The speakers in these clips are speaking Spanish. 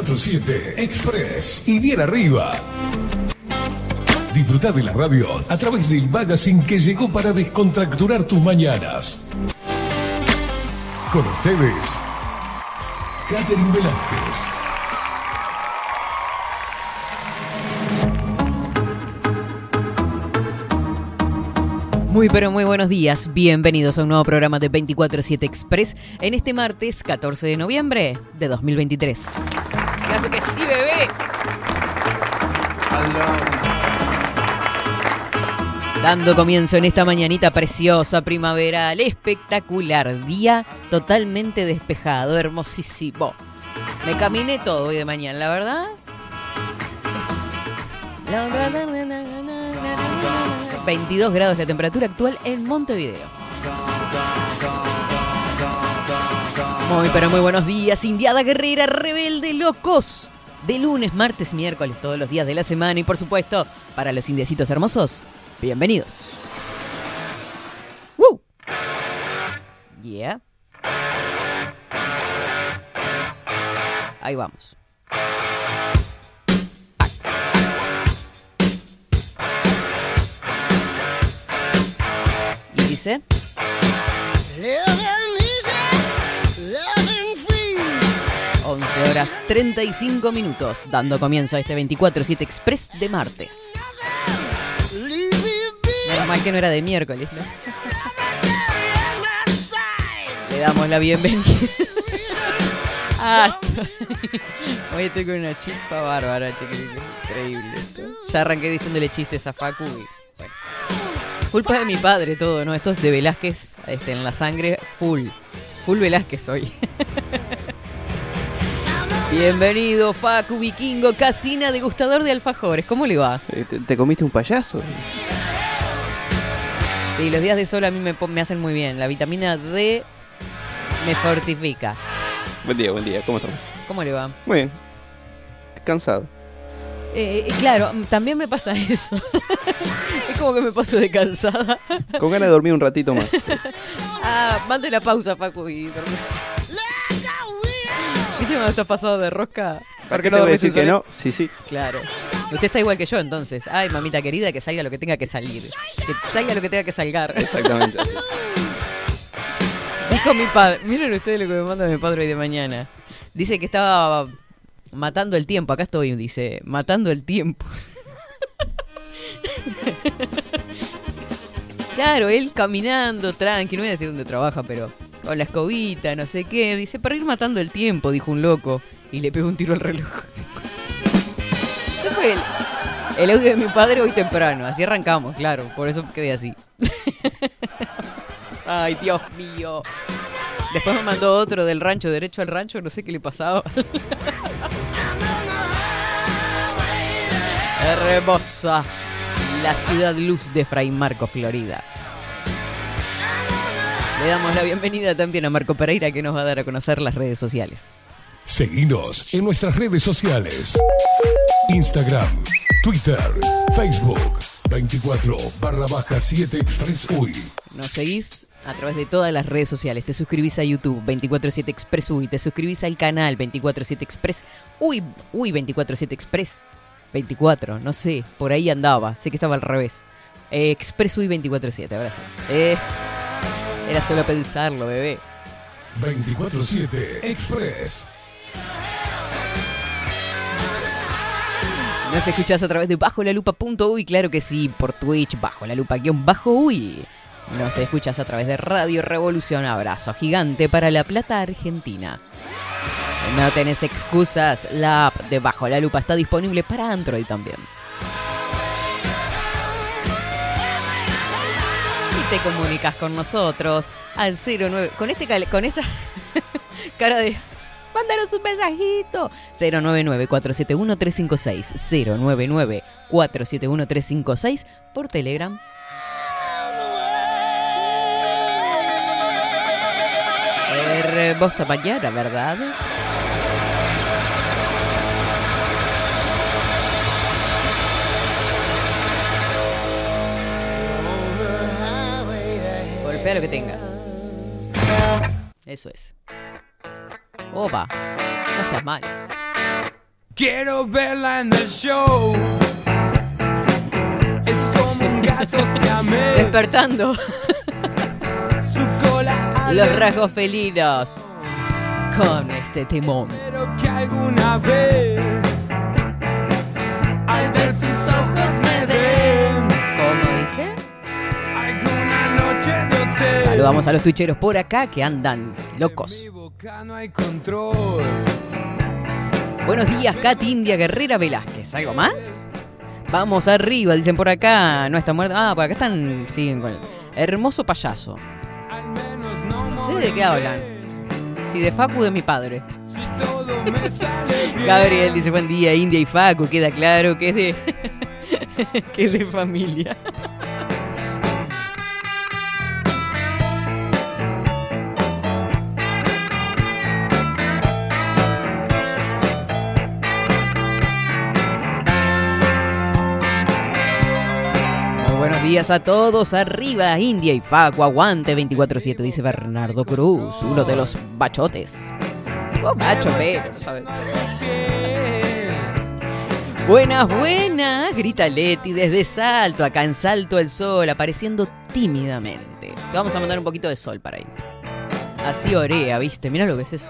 Estás en 24-7 Express y bien arriba. Disfruta de la radio a través del magazine que llegó para descontracturar tus mañanas. Con ustedes, Catherine Velázquez. Muy pero muy buenos días, bienvenidos a un nuevo programa de 24-7 Express en este martes 14 de noviembre de 2023. Claro que sí, bebé. Dando comienzo en esta mañanita preciosa, primaveral, espectacular, día totalmente despejado, hermosísimo. Me caminé todo hoy de mañana, la verdad. La verdad, na, na, na, na, na, na. 22 grados la temperatura actual en Montevideo. Muy pero muy buenos días, Indiada Guerrera, Rebelde Locos. De lunes, martes, miércoles, todos los días de la semana y por supuesto, para los indiecitos hermosos, bienvenidos. ¡Woo! Yeah. Ahí vamos. Y dice... 11 horas 35 minutos, dando comienzo a este 24-7 Express de martes. Menos mal que no era de miércoles, ¿no? Le damos la bienvenida. Ah, hoy estoy con una chispa bárbara, chiquillos. Increíble. esto. Ya arranqué diciéndole chistes a Facu y bueno. Culpa de mi padre todo, ¿no? Esto es de Velázquez este, en la sangre, full. Full Velázquez hoy. Bienvenido, Facu Vikingo, Casina, degustador de alfajores. ¿Cómo le va? Eh, ¿Te, te comiste un payaso? Sí, los días de sol a mí me, hacen muy bien. La vitamina D me fortifica. Buen día, buen día. ¿Cómo estamos? ¿Cómo le va? Muy bien. Cansado. Eh, eh, claro, mm, también me pasa eso. es como que me paso de cansada. Con ganas de dormir un ratito más. Ah, mande la pausa, Facu, y dormí. ¿Viste cuando estás pasado de rosca? ¿Por qué no voy a decir que no? Sí, sí. Claro. Usted está igual que yo, entonces. Ay, mamita querida, que salga lo que tenga que salir. Que salga lo que tenga que salgar. Exactamente. Dijo mi padre. Miren ustedes lo que me manda mi padre hoy de mañana. Dice que estaba matando el tiempo. Acá estoy, dice. Matando el tiempo. claro, él caminando, tranqui. No voy a decir dónde trabaja, pero con la escobita, no sé qué. Dice, para ir matando el tiempo, dijo un loco. Y le pegó un tiro al reloj. Ese fue el, el audio de mi padre hoy temprano. Así arrancamos, claro. Por eso quedé así. Ay, Dios mío. Después me mandó otro del rancho, derecho al rancho, no sé qué le pasaba. Hermosa. La ciudad luz de Fray Marco, Florida. Le damos la bienvenida también a Marco Pereira que nos va a dar a conocer las redes sociales. Seguinos en nuestras redes sociales. Instagram, Twitter, Facebook, 24 barra baja 7 Express UI. Nos seguís a través de todas las redes sociales. Te suscribís a YouTube 247 Express Uy. Te suscribís al canal 247 Express. Uy, uy, 247 Express. 24, no sé, por ahí andaba. Sé que estaba al revés. Eh, Express Uy 247, ahora sí. Eh, era solo pensarlo, bebé. 24-7 Express. Nos escuchás a través de bajo la lupa.uy, claro que sí, por Twitch, bajo la lupa guion bajo uy. Nos escuchas a través de Radio Revolución. Abrazo gigante para La Plata, Argentina. No tenés excusas, la app de Bajo la Lupa está disponible para Android también. Te comunicas con nosotros al 09 con este con esta cara de Mándanos un mensajito. 099-471-356. 099-471-356 por Telegram. Hermosa mañana, ¿verdad? Golpea lo que tengas. Eso es. Opa, no seas mal. Quiero verla en el show. Es como un gato siamés. Despertando Su cola los rasgos felinos con este timón. Espero que alguna vez al ver sus ojos me Saludamos a los tuicheros por acá que andan locos. Buenos días, Kat India Guerrera Velázquez. ¿Algo más? Vamos arriba, dicen por acá. No está muerto. Ah, por acá están. Siguen con el hermoso payaso. Al menos no, sé de qué hablan. Si de Facu de mi padre. Gabriel dice buen día, India y Facu. Queda claro que es de. que es de familia. Días a todos. Arriba, India y Facu. Aguante 24-7, dice Bernardo Cruz, uno de los bachotes. Oh, bacho, pero, ¿sabes? Buenas, buenas, grita Leti desde Salto, acá en Salto el Sol, apareciendo tímidamente. Te vamos a mandar un poquito de sol para ahí. Así orea, ¿viste? Mira lo que es eso.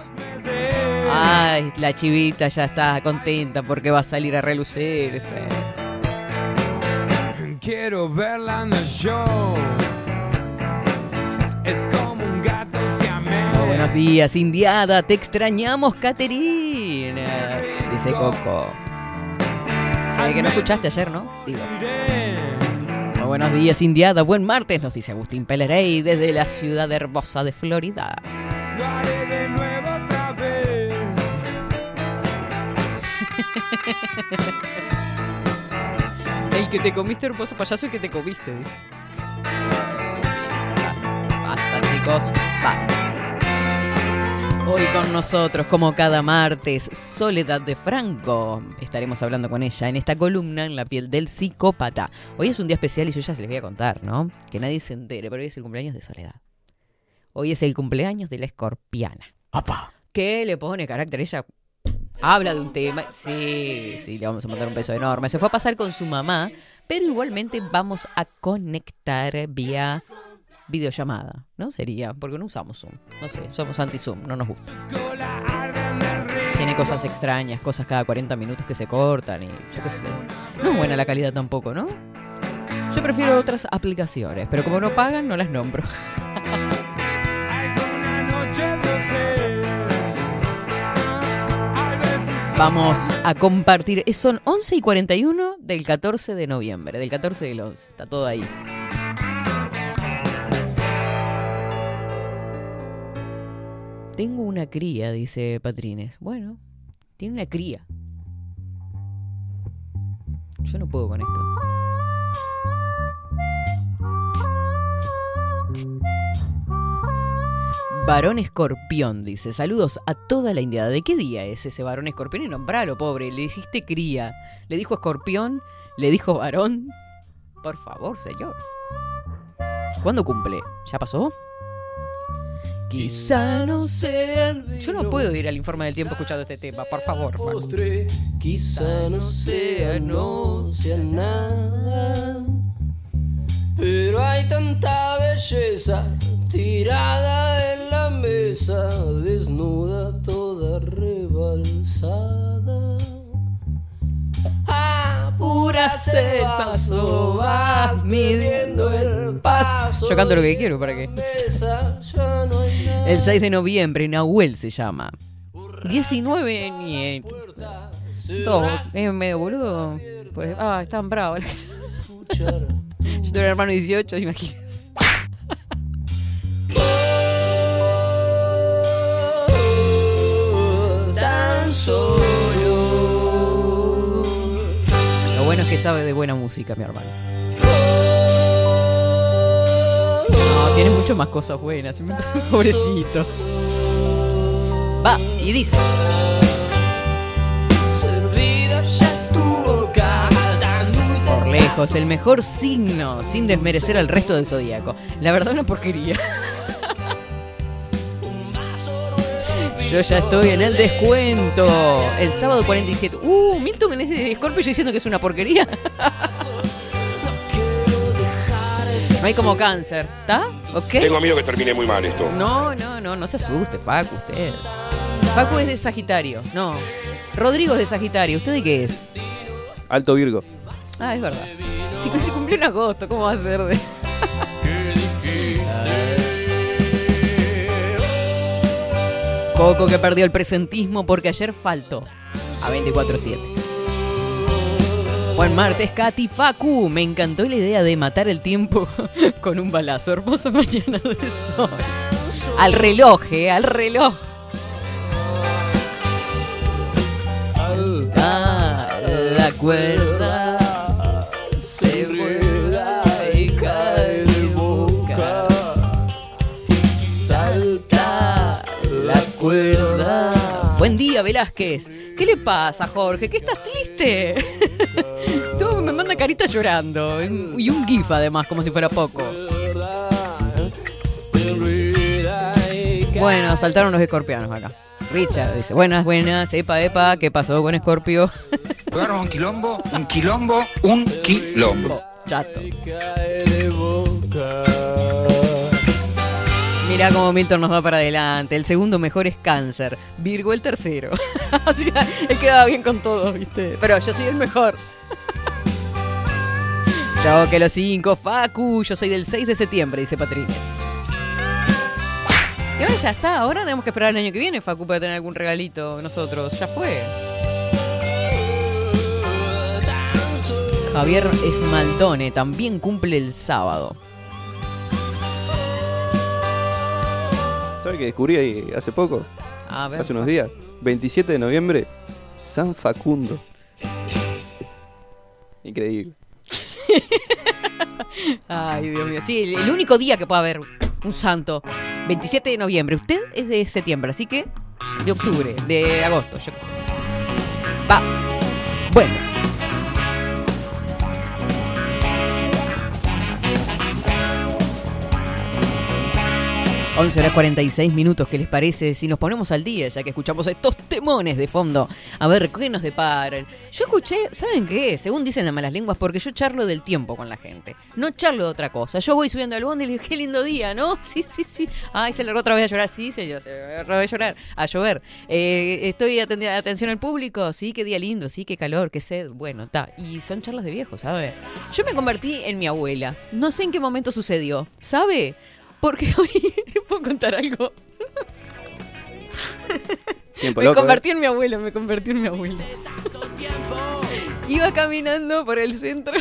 Ay, la chivita ya está contenta porque va a salir a relucirse. Quiero verla en el show. Es como un gato siamés. Buenos días, Indiada, te extrañamos, Caterina. Dice Coco. Se ve que no escuchaste ayer, ¿no? Digo. Muy buenos días, Indiada. Buen martes, nos dice Agustín Pelerey desde la ciudad hermosa de Florida. Lo haré de nuevo otra vez. Que te comiste, hermoso payaso, el que te comiste, dice. Basta, basta, chicos, basta. Hoy con nosotros, como cada martes, Soledad de Franco. Estaremos hablando con ella en esta columna en la piel del psicópata. Hoy es un día especial y yo ya se les voy a contar, ¿no? Que nadie se entere, pero hoy es el cumpleaños de Soledad. Hoy es el cumpleaños de la escorpiana. ¿Qué le pone carácter? Ella habla de un tema. Sí, sí, le vamos a mandar un beso enorme. Se fue a pasar con su mamá, pero igualmente vamos a conectar vía videollamada, ¿no? Sería, porque no usamos Zoom. No sé, somos anti-Zoom, no nos gusta. Tiene cosas extrañas, cosas cada 40 minutos que se cortan y yo qué sé. No es buena la calidad tampoco, ¿no? Yo prefiero otras aplicaciones, pero como no pagan, no las nombro. Vamos a compartir. Son 11 y 41 del 14 de noviembre, del 14 del 11. Está todo ahí. Tengo una cría, dice Patrines. Bueno, tiene una cría. Yo no puedo con esto. Varón escorpión, dice. Saludos a toda la indiada. ¿De qué día es ese varón escorpión? Y nombralo, pobre. Le hiciste cría. Le dijo escorpión. Le dijo varón. Por favor, señor. ¿Cuándo cumple? ¿Ya pasó? Quizá no sea. Yo no puedo ir al informe del tiempo escuchando este tema, por favor. Postre, quizá no sea, no sea nada. Pero hay tanta belleza tirada en la mesa, desnuda, toda rebalsada. Apúrase el paso, vas midiendo el paso. Yo canto lo que quiero, ¿para nada. El 6 de noviembre, Nahuel se llama. 19 ni. Todo. Es medio boludo. Pues, ah, están bravos. Yo tengo un hermano de 18, imagínate. Lo bueno es que sabe de buena música, mi hermano. No, tiene mucho más cosas buenas. Pobrecito. Va, y dice. Lejos, el mejor signo, sin desmerecer al resto del zodíaco. La verdad, una porquería. Yo ya estoy en el descuento. El sábado 47. Uh, Milton es de Scorpio yo diciendo que es una porquería. No hay como cáncer, ¿está? ¿Ok? Tengo miedo que termine muy mal esto. No, no, no, no se asuste, Facu, usted. Facu es de Sagitario, no. Rodrigo es de Sagitario, ¿usted de qué es? Alto Virgo. Ah, es verdad. Si se cumplió en agosto, ¿cómo va a ser de.? Coco que perdió el presentismo porque ayer faltó a 24-7. Buen martes, Katy Facu. Me encantó la idea de matar el tiempo con un balazo. Hermosa mañana de sol. Al reloj, eh, al reloj. Ah, la cuerda Buen día, Velázquez. ¿Qué le pasa, Jorge? ¿Qué estás triste? Todo me manda carita llorando. Y un gif además, como si fuera poco. Bueno, saltaron los escorpianos acá. Richard dice, buenas, buenas, epa, epa, ¿qué pasó con Escorpio? Jugaron un quilombo, un quilombo, un quilombo. Chato. Mira cómo Milton nos va para adelante. El segundo mejor es cáncer. Virgo el tercero. Así que él quedaba bien con todos, ¿viste? Pero yo soy el mejor. Chao, que los cinco. Facu, yo soy del 6 de septiembre, dice Patrines. Y ahora ya está. Ahora tenemos que esperar el año que viene, Facu, para tener algún regalito nosotros. Ya fue. Javier Esmaldone también cumple el sábado. ¿Sabe que descubrí ahí hace poco? A ver. Hace unos días. 27 de noviembre, San Facundo. Increíble. Ay, Dios mío. Sí, el, el único día que puede haber un santo. 27 de noviembre. Usted es de septiembre, así que de octubre, de agosto, yo qué sé. Va. Bueno. Once horas 46 minutos, ¿qué les parece si nos ponemos al día ya que escuchamos estos temones de fondo? A ver, ¿qué nos deparan? Yo escuché, ¿saben qué? Según dicen las malas lenguas, porque yo charlo del tiempo con la gente. No charlo de otra cosa. Yo voy subiendo al bondi y le digo, qué lindo día, ¿no? Sí, sí, sí. Ay, se largó otra vez a llorar. Sí, se, se a llorar, a llover. Eh, estoy atendiendo atención al público. Sí, qué día lindo. Sí, qué calor, qué sed. Bueno, está. Y son charlas de viejos, ¿sabe? Yo me convertí en mi abuela. No sé en qué momento sucedió. ¿Sabe? Porque hoy... ¿Puedo contar algo? Tiempo Me loco, ¿eh? convertí en mi abuelo, me convertí en mi abuelo. Iba caminando por el centro.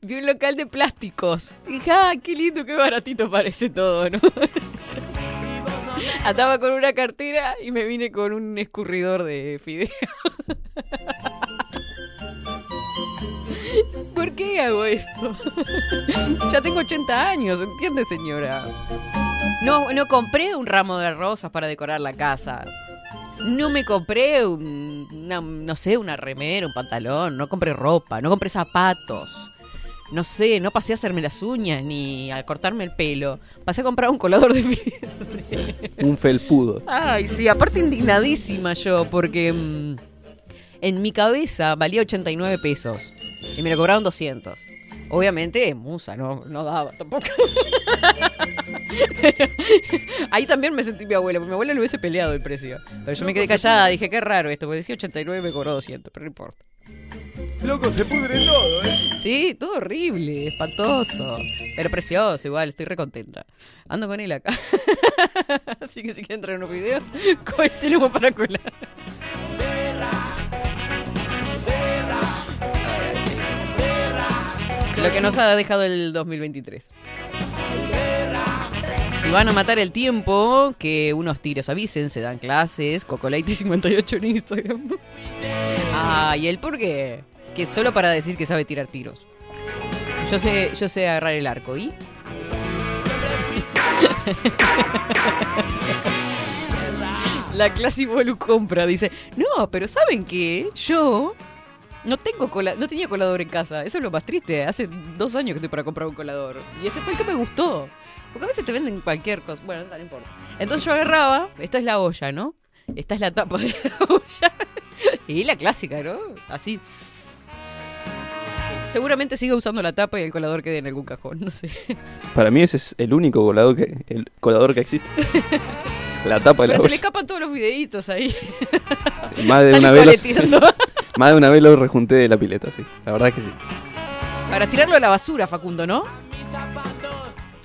Vi un local de plásticos. Y dije, ah, qué lindo, qué baratito parece todo, ¿no? Andaba con una cartera y me vine con un escurridor de fideo. ¿Por qué hago esto? ya tengo 80 años, ¿entiende, señora? No, no compré un ramo de rosas para decorar la casa. No me compré un, una, no sé, una remera, un pantalón. No compré ropa, no compré zapatos. No sé, no pasé a hacerme las uñas ni a cortarme el pelo. Pasé a comprar un colador de fideo. Un felpudo. Ay, sí, aparte indignadísima yo, porque mm, en mi cabeza valía 89 pesos y me lo cobraron 200. Obviamente, musa, no, no daba tampoco. Pero ahí también me sentí mi abuela, porque mi abuela le hubiese peleado el precio. Pero yo me quedé callada, dije, qué raro esto, porque decía 89 y me cobró 200, pero no importa. Loco, se pudre todo, ¿eh? Sí, todo horrible, espantoso. Pero precioso, igual, estoy recontenta. Ando con él acá. Así que si quieren traer unos videos, con este tenemos para colar. Lo que nos ha dejado el 2023. Si van a matar el tiempo, que unos tiros avisen, se dan clases. Cocolighty58 en Instagram. Ah, ¿y el por qué? Que solo para decir que sabe tirar tiros. Yo sé, yo sé agarrar el arco, ¿y? La clase Bolu compra, dice, no, pero ¿saben qué? Yo No tengo cola, no tenía colador en casa. Eso es lo más triste. Hace dos años que estoy para comprar un colador. Y ese fue el que me gustó. Porque a veces te venden cualquier cosa. Bueno, no importa. Entonces yo agarraba, esta es la olla, ¿no? Esta es la tapa de la olla. Y la clásica, ¿no? Así. Seguramente siga usando la tapa y el colador quede en algún cajón, no sé. Para mí ese es el único colador que, el colador que existe. La tapa de la Pero se le olla. escapan todos los videitos ahí. Más de Sale una vez los-. Más de una vez lo rejunté de la pileta, sí. La verdad es que sí. Para tirarlo a la basura, Facundo, ¿no?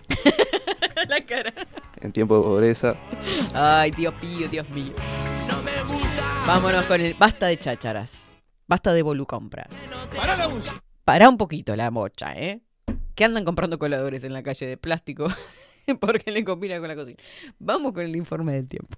la cara. En tiempo de pobreza. Ay, Dios mío, Dios mío. Vámonos con el basta de chácharas. Basta de volucompra. Para la música. Pará un poquito la mocha, ¿eh? Que andan comprando coladores en la calle de plástico porque le combina con la cocina. Vamos con el informe del tiempo.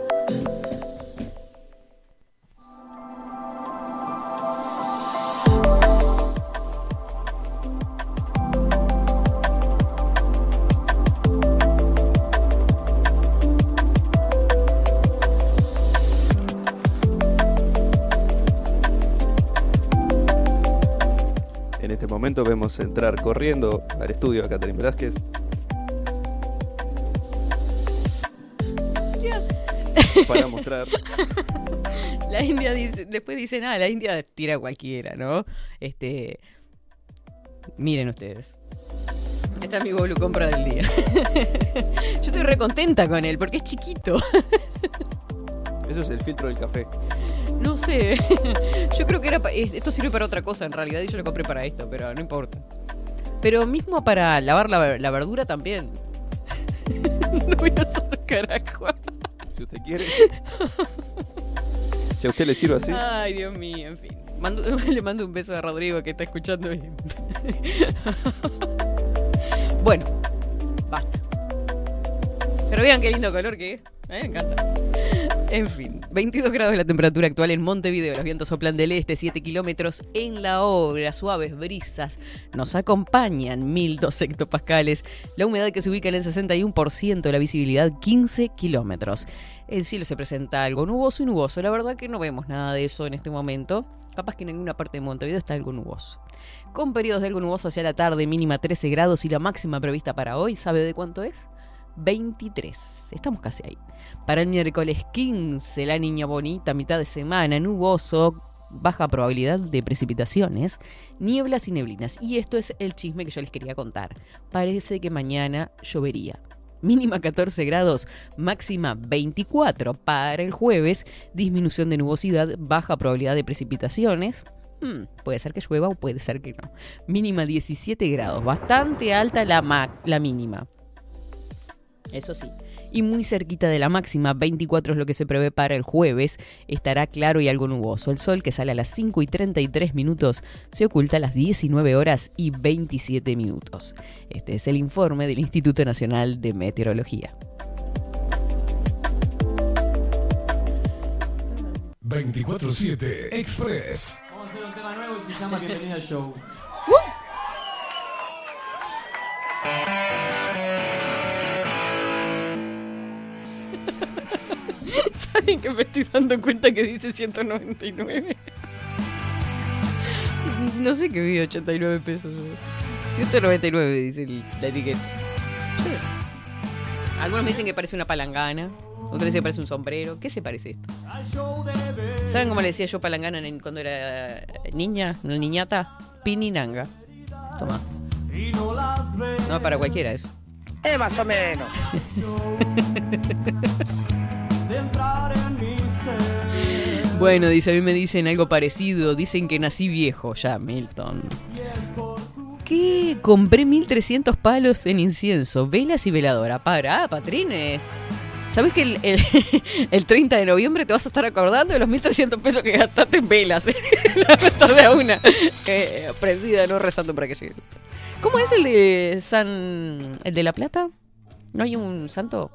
Vemos entrar corriendo al estudio a Catherine Velázquez. Para mostrar. La India dice, después dice nada, la India tira cualquiera, ¿no? Este. Miren ustedes. Esta es mi bolu compra del día. Yo estoy re contenta con él porque es chiquito. Eso es el filtro del café. No sé. Yo creo que era pa- esto sirve para otra cosa en realidad y yo lo compré para esto, pero no importa. Pero mismo para lavar la, la verdura también. No voy a hacer carajo. Si usted quiere. Si a usted le sirve así. Ay, Dios mío, en fin. Mando- le mando un beso a Rodrigo que está escuchando. y- bueno, basta. Pero vean qué lindo color que es. A mí me encanta. En fin, 22 grados la temperatura actual en Montevideo. Los vientos soplan del este, 7 kilómetros en la hora. Suaves brisas nos acompañan, 1002 hectopascales. La humedad que se ubica en el 61%, la visibilidad 15 kilómetros. El cielo se presenta algo nuboso y nuboso. La verdad que no vemos nada de eso en este momento. Capaz que en ninguna parte de Montevideo está algo nuboso. Con periodos de algo nuboso hacia la tarde, mínima 13 grados y la máxima prevista para hoy, ¿sabe de cuánto es? 23. Estamos casi ahí. Para el miércoles 15, la niña bonita, mitad de semana, nuboso, baja probabilidad de precipitaciones, nieblas y neblinas. Y esto es el chisme que yo les quería contar. Parece que mañana llovería. Mínima 14 grados, máxima 24 para el jueves, disminución de nubosidad, baja probabilidad de precipitaciones. Hmm, puede ser que llueva o puede ser que no. Mínima 17 grados, bastante alta la, la mínima. Eso sí. Y muy cerquita de la máxima, 24 es lo que se prevé para el jueves, estará claro y algo nuboso. El sol que sale a las 5 y 33 minutos se oculta a las 19 horas y 27 minutos. Este es el informe del Instituto Nacional de Meteorología. 24-7 Express. Vamos a hacer un tema nuevo y se llama Bienvenida al Show. ¿Saben que me estoy dando cuenta que dice 199? No sé qué vi 89 pesos. yo. 199 dice el- la etiqueta. Algunos me dicen que parece una palangana. Otros dicen que parece un sombrero. ¿Qué se parece esto? ¿Saben cómo le decía yo palangana cuando era niña? Niñata. Pininanga. Toma. No, para cualquiera eso. Eh, más o menos. Bueno, dice, a mí me dicen algo parecido. Dicen que nací viejo ya, Milton. ¿Qué? Compré 1300 palos en incienso, velas y veladora. Pará, patrines. ¿Sabes que el, el- el 30 de noviembre te vas a estar acordando de los 1300 pesos que gastaste en velas? La nota de una. Eh, prendida, no rezando para que llegue. ¿Cómo es el de San. de La Plata? ¿No hay un santo?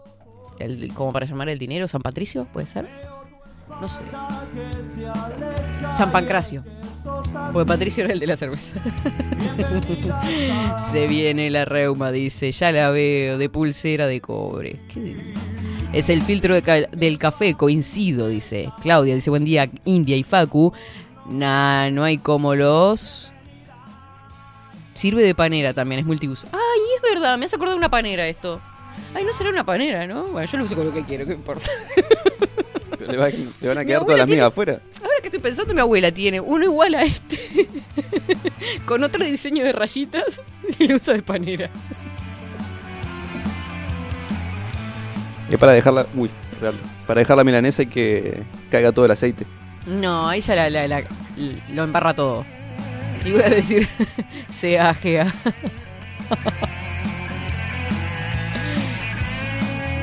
El- como para llamar el dinero, San Patricio, ¿puede ser? No sé. San Pancracio. Porque Patricio era el de la cerveza. Se viene la reuma, dice. Ya la veo, de pulsera de cobre. ¿Qué dice? Es el filtro del café, coincido, dice. Claudia dice, buen día, India y Facu. Nah, no hay como los... Sirve de panera también, es multiuso. Ay, es verdad, me has acordado de una panera esto. Ay, no será una panera, ¿no? Bueno, yo lo uso con lo que quiero, ¿qué importa? Le, va- le van a quedar todas las migas afuera. Ahora que estoy pensando, mi abuela tiene uno igual a este, con otro diseño de rayitas y lo usa de panera. Es para dejarla. Uy, real. Para dejar la milanesa y que caiga todo el aceite. No, ahí ya la, la- la- lo embarra todo. Y voy a decir, se ajea.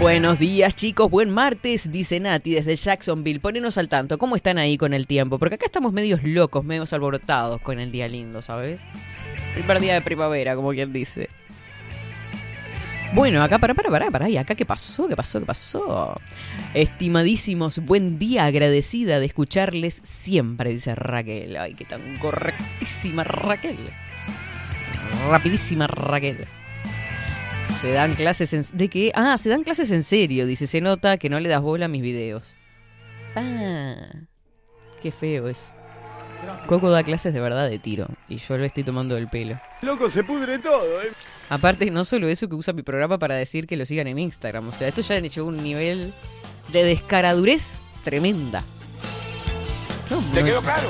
Buenos días chicos, buen martes, dice Nati desde Jacksonville. Ponenos al tanto, ¿cómo están ahí con el tiempo? Porque acá estamos medios locos, medios alborotados con el día lindo, ¿sabes? Primer día de primavera, como quien dice. Bueno, acá, para, para, para, para, ¿y acá qué pasó? ¿Qué pasó? ¿Qué pasó? Estimadísimos, buen día, agradecida de escucharles siempre, dice Raquel. Ay, qué tan correctísima Raquel. Rapidísima Raquel. Se dan clases en... ¿De qué? Ah, se dan clases en serio, dice. Se nota que no le das bola a mis videos. Ah, qué feo eso. Coco da clases de verdad de tiro y yo le estoy tomando el pelo. Loco, se pudre todo, eh. Aparte, no solo eso que usa mi programa para decir que lo sigan en Instagram. O sea, esto ya llegó a un nivel de descaradurez tremenda. No, ¿Te quedó claro?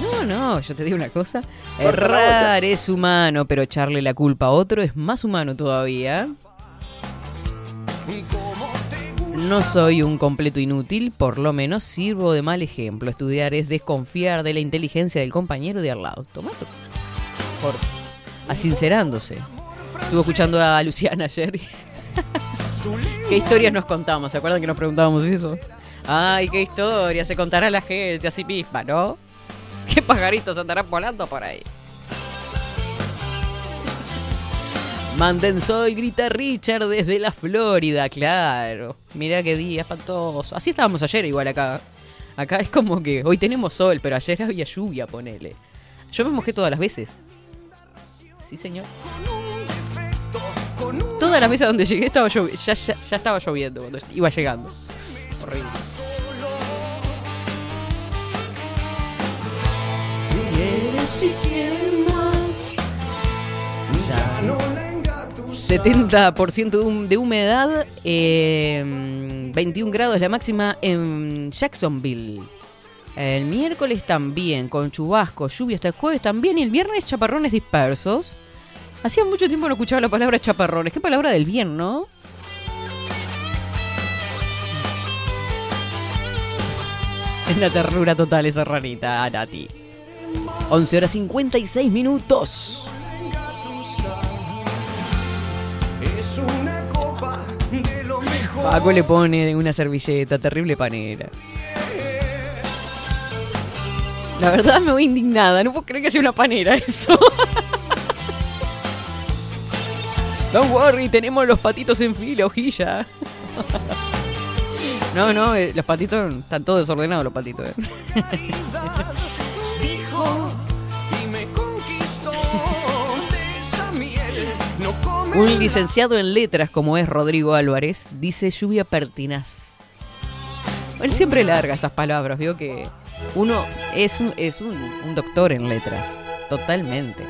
No, no, yo te digo una cosa. Errar es humano, pero echarle la culpa a otro es más humano todavía. No soy un completo inútil, por lo menos sirvo de mal ejemplo. Estudiar es desconfiar de la inteligencia del compañero de al lado. Tomato. Por asincerándose. Estuve escuchando a Luciana ayer. ¿Qué historias nos contamos? ¿Se acuerdan que nos preguntábamos eso? Ay, qué historia, se contará la gente así misma, ¿no? ¿Qué pajaritos andarán volando por ahí? Manden soy, grita Richard desde la Florida, claro. Mirá qué día espantoso. Así estábamos ayer igual acá. Acá es como que hoy tenemos sol, pero ayer había lluvia, ponele. Yo me mojé todas las veces. Sí, señor. Todas las veces donde llegué estaba ya, ya, ya estaba lloviendo cuando iba llegando. Horrible. Ya. 70% de, hum- de humedad, eh, 21 grados la máxima en Jacksonville. El miércoles también, con chubasco, lluvia hasta el jueves también, y el viernes chaparrones dispersos. Hacía mucho tiempo no escuchaba la palabra chaparrones. ¿Qué palabra del bien, no? Es la ternura total esa ranita, Nati. 11 horas 56 minutos. Paco le pone una servilleta, terrible panera. La verdad me voy indignada, no puedo creer que sea una panera eso. Don't worry, tenemos los patitos en fila, hojilla. No, no, eh, los patitos están todos desordenados los patitos. Un licenciado en letras como es Rodrigo Álvarez dice lluvia pertinaz. Él siempre larga esas palabras, vio que uno es un, es un, un doctor en letras, totalmente.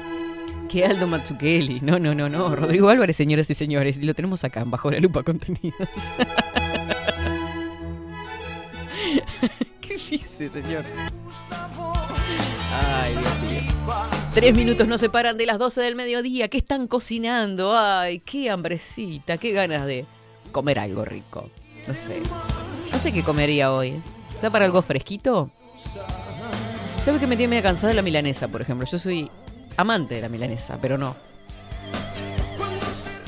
Que Aldo Mazzucchelli. No, no, no, no. Rodrigo Álvarez, señoras y señores. Y lo tenemos acá, en bajo la lupa contenidos. ¿Qué dice, señor? Ay, Dios mío. Tres minutos nos separan de las 12 del mediodía. ¿Qué están cocinando? Ay, qué hambrecita, qué ganas de comer algo rico. No sé. No sé qué comería hoy. ¿Está para algo fresquito? ¿Sabe que me tiene media cansada la milanesa, por ejemplo? Yo soy amante de la milanesa, pero no.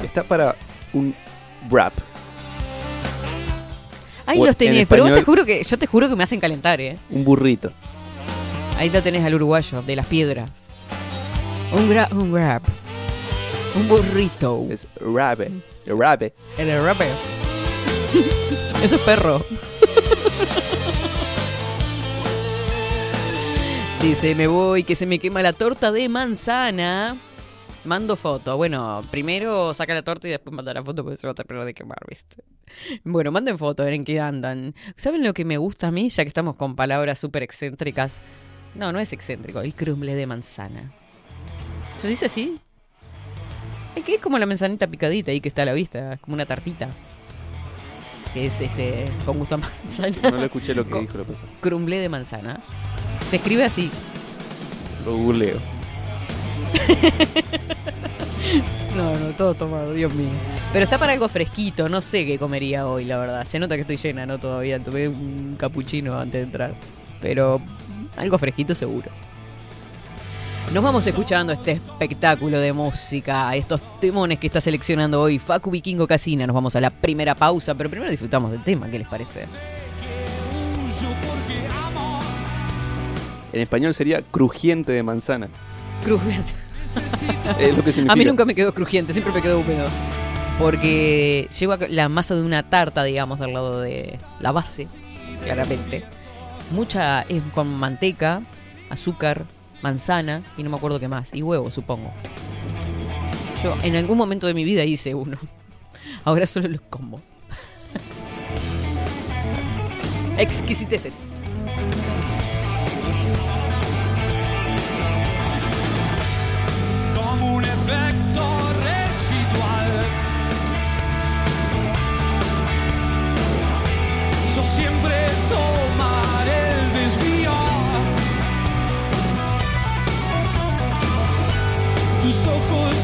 Está para un wrap. Ahí O los en tenés, pero vos te juro que yo te juro que me hacen calentar, ¿eh? Un burrito. Ahí lo tenés al uruguayo, de las piedras. Un gra un wrap. Un burrito. Es rabe. Rabe. En el rapper. Eso es perro. Dice, me voy, que se me quema la torta de manzana. Mando foto. Bueno, primero saca la torta y después manda la foto porque se va a terminar de quemar, ¿viste? Bueno, manden foto, a ver en qué andan. ¿Saben lo que me gusta a mí, ya que estamos con palabras súper excéntricas? No, no es excéntrico, el crumble de manzana. ¿Se dice así? Es que es como la manzanita picadita ahí que está a la vista, es como una tartita. Que es este, con gusto a manzana. No le escuché lo que dijo la persona. Crumble de manzana. Se escribe así. Lo googleo. No, no, todo tomado, Dios mío. Pero está para algo fresquito, no sé qué comería hoy, la verdad. Se nota que estoy llena, ¿no? Todavía tomé un capuchino antes de entrar. Pero algo fresquito seguro. Nos vamos escuchando este espectáculo de música, estos temones que está seleccionando hoy Facu Vikingo Casina. Nos vamos a la primera pausa, pero primero disfrutamos del tema, ¿qué les parece? En español sería crujiente de manzana. Crujiente. Es lo que significa. A mí nunca me quedó crujiente, siempre me quedó húmedo. Porque lleva la masa de una tarta, digamos, al lado de la base, claramente. Mucha es con manteca, azúcar, manzana y no me acuerdo qué más. Y huevo, supongo. Yo en algún momento de mi vida hice uno. Ahora solo los como. Exquisiteces. como un efecto residual. Yo siempre tomaré Tus ojos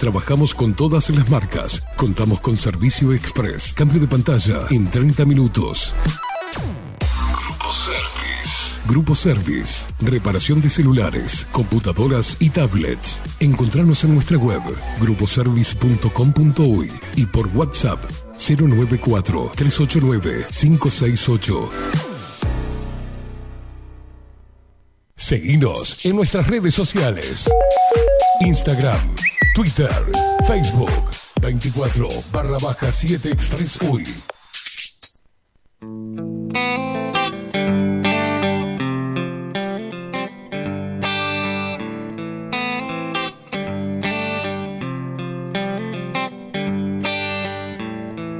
Trabajamos con todas las marcas. Contamos con servicio express. Cambio de pantalla en 30 minutos. Grupo Service. Grupo Service. Reparación de celulares, computadoras y tablets. Encontrarnos en nuestra web gruposervice.com.uy y por WhatsApp 094 389 568. Seguinos en nuestras redes sociales. Instagram, Twitter, Facebook, 24 barra baja 7 Express.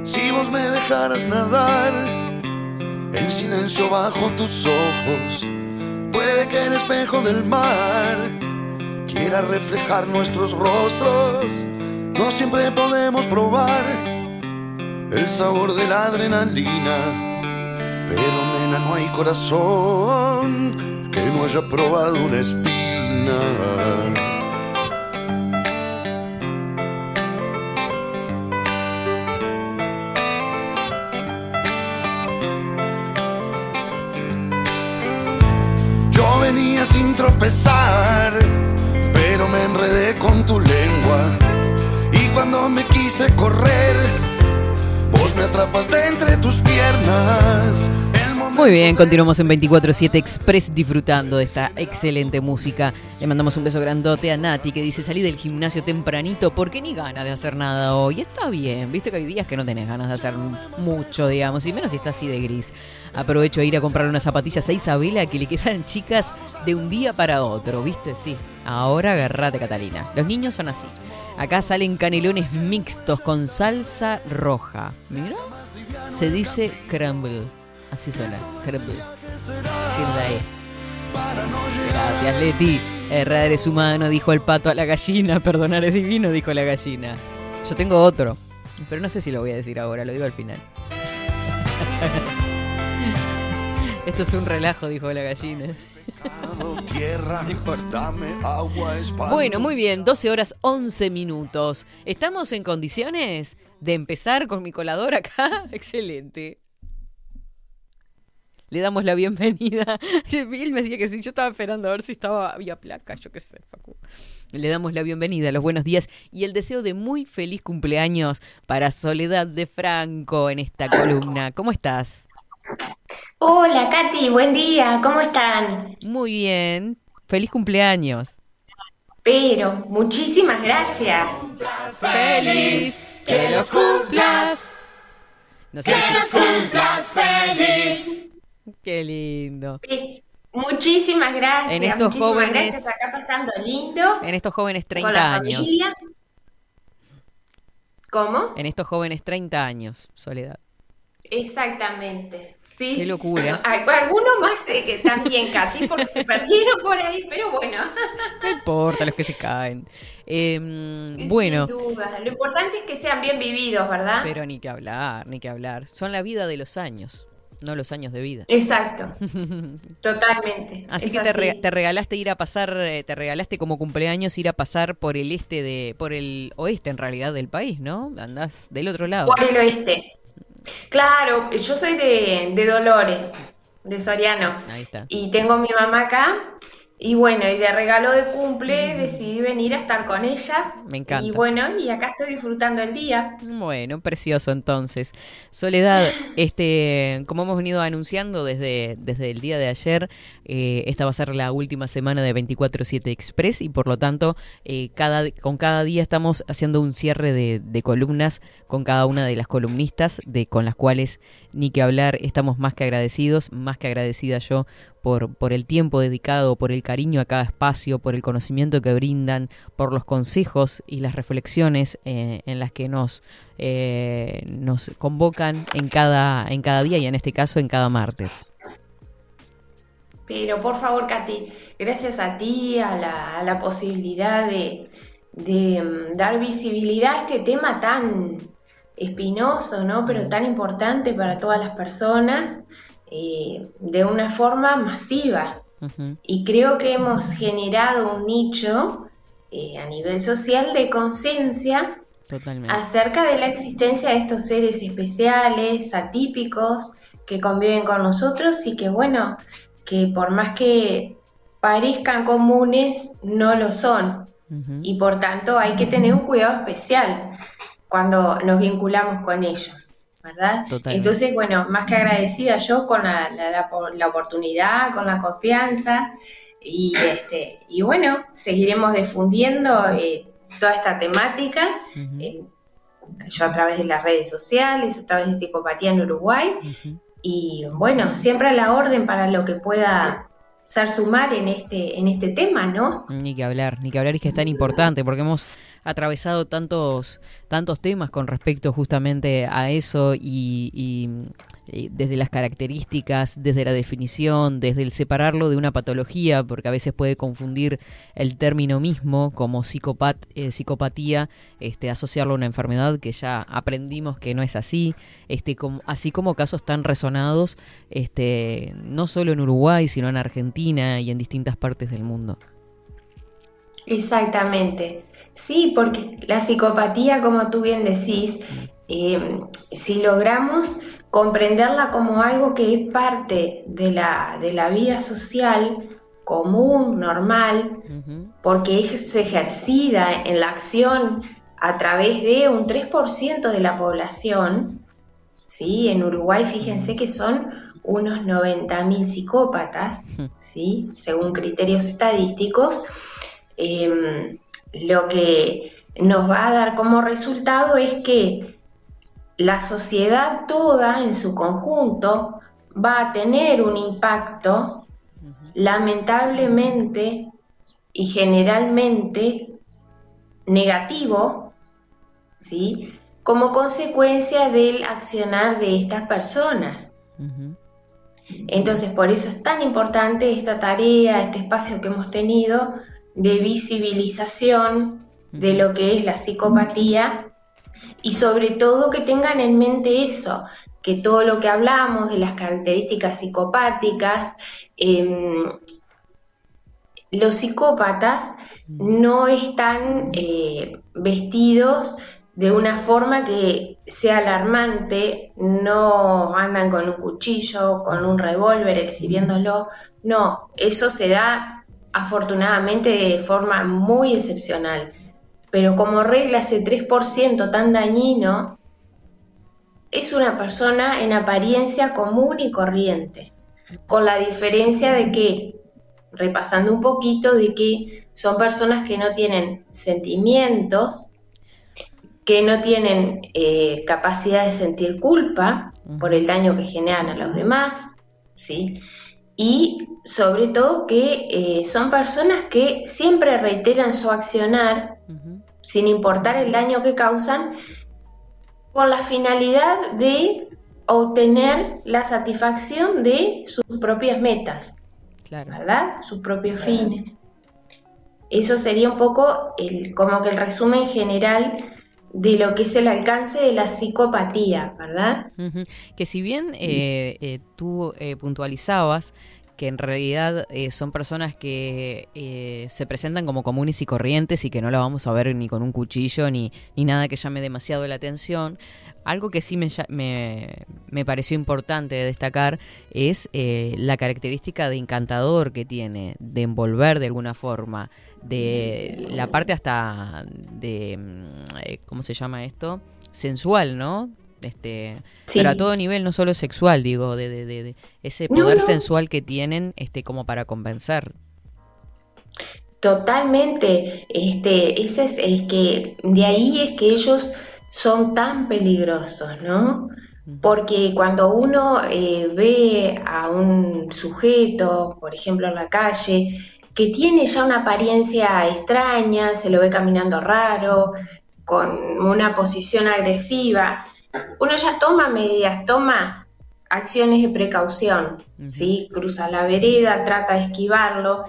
Si vos me dejaras nadar en silencio bajo tus ojos, puede que el espejo del mar quiera reflejar nuestros rostros. No siempre podemos probar el sabor de la adrenalina, pero nena no hay corazón que no haya probado una espina. Venía sin tropezar, con tu lengua. Y cuando me quise correr, vos me atrapaste entre tus piernas. Muy bien, continuamos en 24-7 Express disfrutando de esta excelente música. Le mandamos un beso grandote a Nati que dice salí del gimnasio tempranito porque ni ganas de hacer nada hoy. Está bien, viste que hay días que no tenés ganas de hacer mucho, digamos, y menos si está así de gris. Aprovecho a ir a comprar unas zapatillas a Isabela que le quedan chicas de un día para otro, ¿viste? Sí. Ahora agarrate, Catalina. Los niños son así. Acá salen canelones mixtos con salsa roja. Mira. Se dice crumble. Así suena, la E. Gracias, Leti. Errar es humano, dijo el pato a la gallina. Perdonar es divino, dijo la gallina. Yo tengo otro, pero no sé si lo voy a decir ahora, lo digo al final. Esto es un relajo, dijo la gallina. Tierra, agua. Bueno, muy bien, 12 horas 11 minutos. ¿Estamos en condiciones de empezar con mi colador acá? Excelente. Le damos la bienvenida. Él me decía que sí, yo estaba esperando a ver si estaba había placa, yo qué sé, Facu. Le damos la bienvenida, los buenos días y el deseo de muy feliz cumpleaños para Soledad de Franco en esta columna. ¿Cómo estás? Hola Katy, buen día, ¿cómo están? Muy bien. Feliz cumpleaños. Pero, muchísimas gracias. Feliz, que los cumplas. No sé Que si- los cumplas feliz. Qué lindo. Eh, Muchísimas gracias. En estos muchísimas jóvenes- Gracias, acá pasando lindo. En estos jóvenes con 30 la años. familia. ¿Cómo? En estos jóvenes 30 años, Soledad. Exactamente. Sí. Qué locura. Algunos más eh, que también, Katy, porque se perdieron por ahí, pero bueno. No importa los que se caen. Em, bueno. Lo importante es que sean bien vividos, ¿verdad? pero ni que hablar, ni que hablar. Son la vida de los años, no los años de vida. Exacto. Totalmente. Así Es que te, re- te regalaste ir a pasar, eh, te regalaste como cumpleaños ir a pasar por el este de, por el oeste en realidad del país, ¿no? Andás del otro lado. Por el oeste. Claro, yo soy de, de Dolores, de Soriano, Ahí está. y tengo a mi mamá acá, y bueno, y de regalo de cumple decidí venir a estar con ella, Me encanta. y bueno, y acá estoy disfrutando el día. Bueno, precioso entonces. Soledad, este, como hemos venido anunciando desde, desde el día de ayer, eh, esta va a ser la última semana de 24-7 Express y por lo tanto eh, cada, con cada día estamos haciendo un cierre de, de columnas con cada una de las columnistas de, con las cuales ni que hablar, estamos más que agradecidos, más que agradecida yo por, por el tiempo dedicado, por el cariño a cada espacio, por el conocimiento que brindan, por los consejos y las reflexiones eh, en las que nos, eh, nos convocan en cada, en cada día y en este caso en cada martes. Pero por favor, Katy, gracias a ti, a la, a la posibilidad de, de mm, dar visibilidad a este tema tan espinoso, ¿no? Pero tan importante para todas las personas, eh, de una forma masiva. Y creo que hemos generado un nicho eh, a nivel social de conciencia acerca de la existencia de estos seres especiales, atípicos, que conviven con nosotros y que, bueno, que por más que parezcan comunes, no lo son. Y por tanto hay que tener un cuidado especial cuando nos vinculamos con ellos. ¿Verdad? Entonces, bueno, más que agradecida yo con la, la, oportunidad, con la confianza y, este, y bueno, seguiremos difundiendo eh, toda esta temática, eh, yo a través de las redes sociales, a través de Psicopatía en Uruguay y bueno, siempre a la orden para lo que pueda ser sumar en este, en este tema, ¿no? Ni que hablar, ni que hablar es que es tan importante porque hemos atravesado tantos, tantos temas con respecto justamente a eso y, desde las características, desde la definición, desde el separarlo de una patología, porque a veces puede confundir el término mismo como eh, psicopatía, este, asociarlo a una enfermedad que ya aprendimos que no es así, este, así como casos tan resonados, este, no solo en Uruguay, sino en Argentina y en distintas partes del mundo. Exactamente. Sí, porque la psicopatía, como tú bien decís, eh, si logramos comprenderla como algo que es parte de la, de la vida social común, normal, porque es ejercida en la acción a través de un 3% de la población, ¿sí? En Uruguay, fíjense que son unos 90.000 psicópatas, ¿sí? Según criterios estadísticos. Em, lo que nos va a dar como resultado es que la sociedad toda en su conjunto va a tener un impacto lamentablemente y generalmente negativo, ¿sí? Como consecuencia del accionar de estas personas. Entonces, por eso es tan importante esta tarea, este espacio que hemos tenido de visibilización de lo que es la psicopatía y sobre todo que tengan en mente eso, que todo lo que hablamos de las características psicopáticas, em, los psicópatas no están eh, vestidos de una forma que sea alarmante, no andan con un cuchillo, con un revólver exhibiéndolo, no, eso se da afortunadamente de forma muy excepcional. Pero como regla ese 3% tan dañino es una persona en apariencia común y corriente, con la diferencia de que, repasando un poquito, de que son personas que no tienen sentimientos, que no tienen eh, capacidad de sentir culpa por el daño que generan a los demás, ¿sí? y sobre todo que eh, son personas que siempre reiteran su accionar sin importar el daño que causan con la finalidad de obtener la satisfacción de sus propias metas, ¿verdad? Sus propios fines. Eso sería un poco el, como que el resumen general de lo que es el alcance de la psicopatía, ¿verdad? Que si bien eh, eh, tú eh, puntualizabas que en realidad son personas que se presentan como comunes y corrientes y que no la vamos a ver ni con un cuchillo ni, ni nada que llame demasiado la atención, algo que sí me, me, pareció importante destacar es la característica de encantador que tiene, de envolver de alguna forma, de la parte hasta de, mm, eh, ¿cómo se llama esto? Sensual, ¿no? Este, pero a todo nivel, no solo sexual, digo, de, de, ese poder sensual que tienen este, como para convencer. Totalmente, este, ese es, es que de ahí es que ellos son tan peligrosos, ¿no? Porque cuando uno eh, ve a un sujeto, por ejemplo, en la calle, que tiene ya una apariencia extraña, se lo ve caminando raro, con una posición agresiva, uno ya toma medidas, toma acciones de precaución, ¿sí? Cruza la vereda, trata de esquivarlo,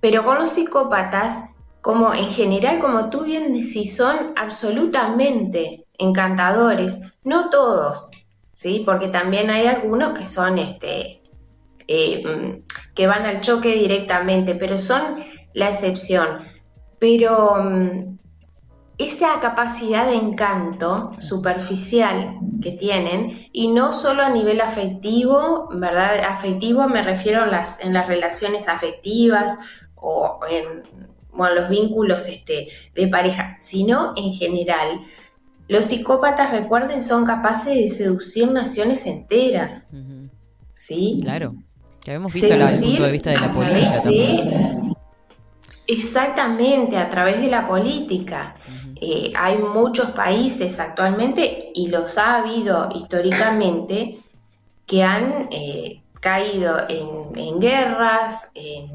pero con los psicópatas, como en general, como tú bien decís, son absolutamente encantadores, no todos, ¿sí? Porque también hay algunos que son este, eh, que van al choque directamente, pero son la excepción. Pero mm, esa capacidad de encanto superficial que tienen, y no solo a nivel afectivo, ¿verdad? Afectivo me refiero a las, en las relaciones afectivas o en los vínculos este, de pareja, sino en general. Los psicópatas, recuerden, son capaces de seducir naciones enteras. ¿Sí? Claro. Ya hemos visto el punto de vista de la política también. Exactamente, a través de la política. Eh, hay muchos países actualmente, y los ha habido históricamente, que han eh, caído en, guerras, en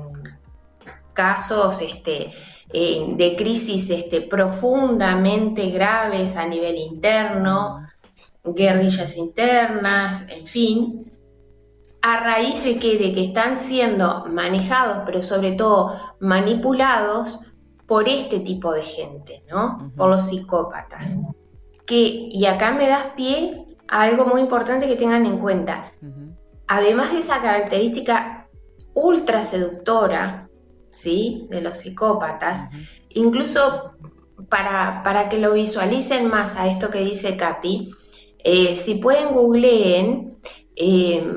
casos este, de crisis este, profundamente graves a nivel interno, guerrillas internas, en fin, a raíz de que, de que están siendo manejados, pero sobre todo manipulados por este tipo de gente, ¿no? Por los psicópatas. Que, y acá me das pie a algo muy importante que tengan en cuenta. Además de esa característica ultra seductora, ¿sí? De los psicópatas, incluso para, para, que lo visualicen más a esto que dice Katy, eh, si pueden googleen eh,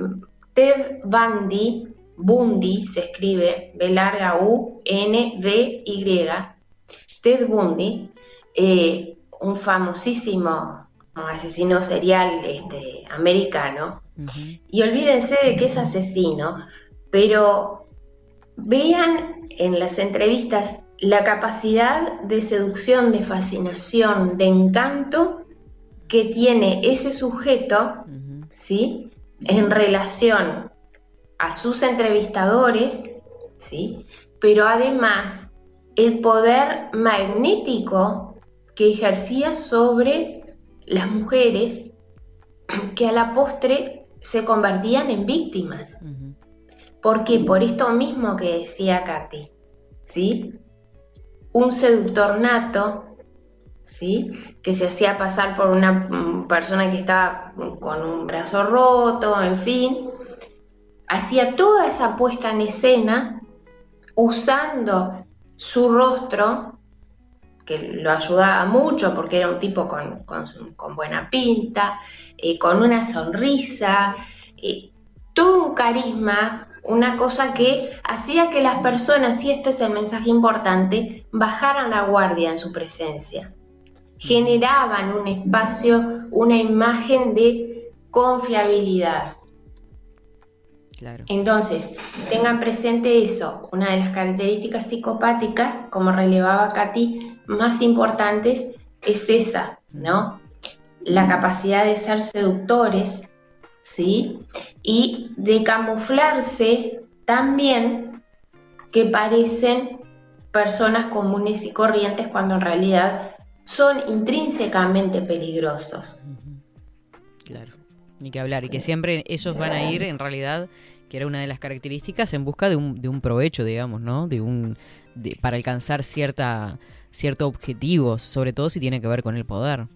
Ted Bundy Bundy se escribe B larga U N D Y. Ted Bundy, eh, un famosísimo asesino serial este, americano. Y olvídense de que es asesino, pero vean en las entrevistas la capacidad de seducción, de fascinación, de encanto que tiene ese sujeto, ¿sí? En relación a sus entrevistadores, ¿sí? pero además el poder magnético que ejercía sobre las mujeres que a la postre se convertían en víctimas. Porque por esto mismo que decía Katy, ¿sí? Un seductor nato, ¿sí? Que se hacía pasar por una persona que estaba con un brazo roto, en fin, hacía toda esa puesta en escena usando su rostro, que lo ayudaba mucho porque era un tipo con, buena pinta, eh, con una sonrisa, eh, todo un carisma, una cosa que hacía que las personas, y este es el mensaje importante, bajaran la guardia en su presencia. Generaban un espacio, una imagen de confiabilidad. Entonces, tengan presente eso, una de las características psicopáticas, como relevaba Katy, más importantes es esa, ¿no? La capacidad de ser seductores, ¿sí? Y de camuflarse también que parecen personas comunes y corrientes cuando en realidad son intrínsecamente peligrosos. Ni que hablar, y que siempre ellos van a ir en realidad que era una de las características, en busca de un, de un provecho, digamos, ¿no? De un, para alcanzar cierta, cierto objetivo, sobre todo si tiene que ver con el poder.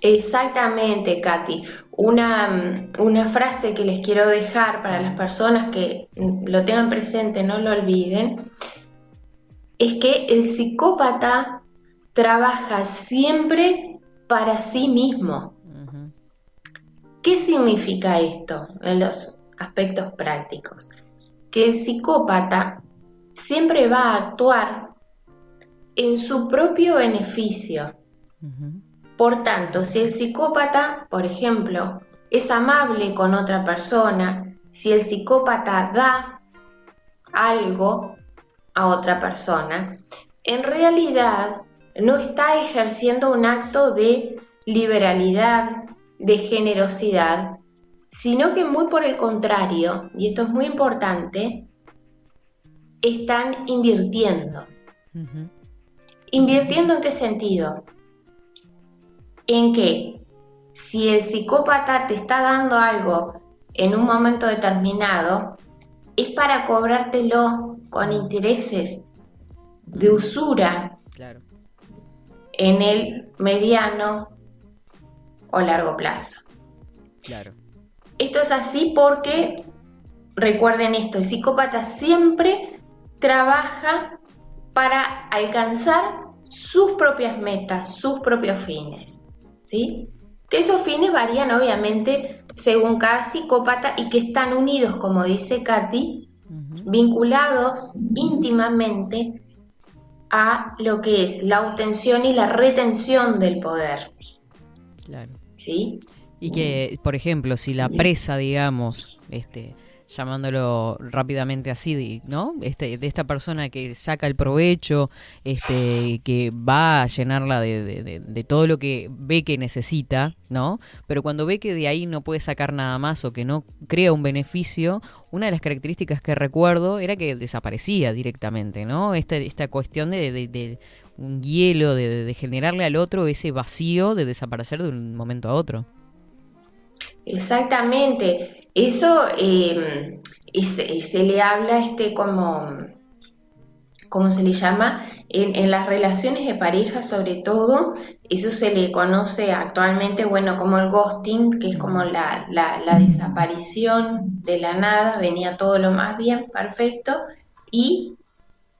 Exactamente, Katy. Una, una, frase que les quiero dejar para las personas que lo tengan presente, no lo olviden, es que el psicópata trabaja siempre para sí mismo. ¿Qué significa esto? En los aspectos prácticos, que el psicópata siempre va a actuar en su propio beneficio. Por tanto, si el psicópata, por ejemplo, es amable con otra persona, si el psicópata da algo a otra persona, en realidad no está ejerciendo un acto de liberalidad, de generosidad, sino que muy por el contrario, y esto es muy importante, están invirtiendo. ¿Invirtiendo en qué sentido? En que si el psicópata te está dando algo en un momento determinado, es para cobrártelo con intereses de usura en el mediano o largo plazo. Claro. Esto es así porque, recuerden esto, el psicópata siempre trabaja para alcanzar sus propias metas, sus propios fines, ¿sí? Que esos fines varían obviamente según cada psicópata y que están unidos, como dice Katy, vinculados íntimamente a lo que es la obtención y la retención del poder. Claro. ¿Sí? Y que, por ejemplo, si la presa, digamos, este, llamándolo rápidamente así, ¿no? Este, de esta persona que saca el provecho, este, que va a llenarla de, de, todo lo que ve que necesita, ¿no? Pero cuando ve que de ahí no puede sacar nada más o que no crea un beneficio, una de las características que recuerdo era que desaparecía directamente, ¿no? Esta, esta cuestión de, de un hielo, de generarle al otro ese vacío de desaparecer de un momento a otro. Exactamente. Eso eh, se, le habla este como, ¿cómo se le llama? En, las relaciones de pareja sobre todo, eso se le conoce actualmente, bueno, como el ghosting, que es como la, la desaparición de la nada, venía todo lo más bien, perfecto, y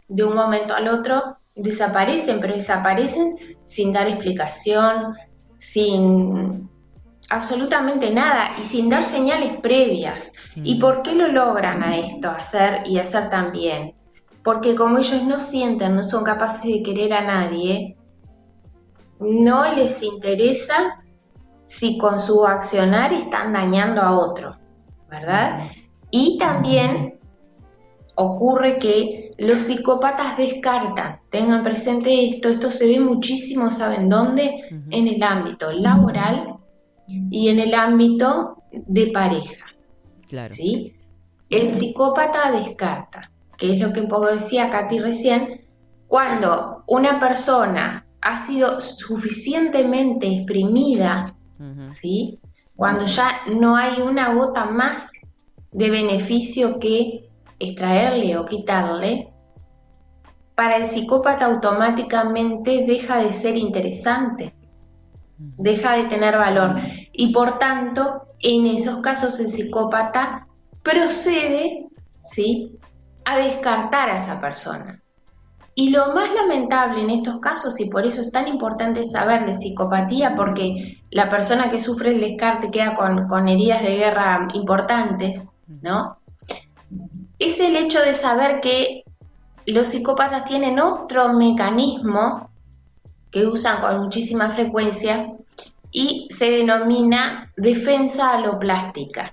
de un momento al otro desaparecen, pero desaparecen sin dar explicación, sin absolutamente nada y sin dar señales previas. ¿Y mm. por qué lo logran a esto, hacer y hacer tan bien? Porque como ellos no sienten, no son capaces de querer a nadie, no les interesa si con su accionar están dañando a otro, ¿verdad? Y también ocurre que los psicópatas descartan, tengan presente esto, esto se ve muchísimo, ¿saben dónde? En el ámbito laboral y en el ámbito de pareja. Claro. ¿sí? El psicópata descarta, que es lo que un poco decía Katy recién, cuando una persona ha sido suficientemente exprimida, ¿sí? cuando ya no hay una gota más de beneficio que extraerle o quitarle, para el psicópata automáticamente deja de ser interesante deja de tener valor y por tanto en esos casos el psicópata procede ¿sí? a descartar a esa persona. Y lo más lamentable en estos casos, y por eso es tan importante saber de psicopatía, porque la persona que sufre el descarte queda con, con heridas de guerra importantes, ¿no? Es el hecho de saber que los psicópatas tienen otro mecanismo que usan con muchísima frecuencia y se denomina defensa aloplástica.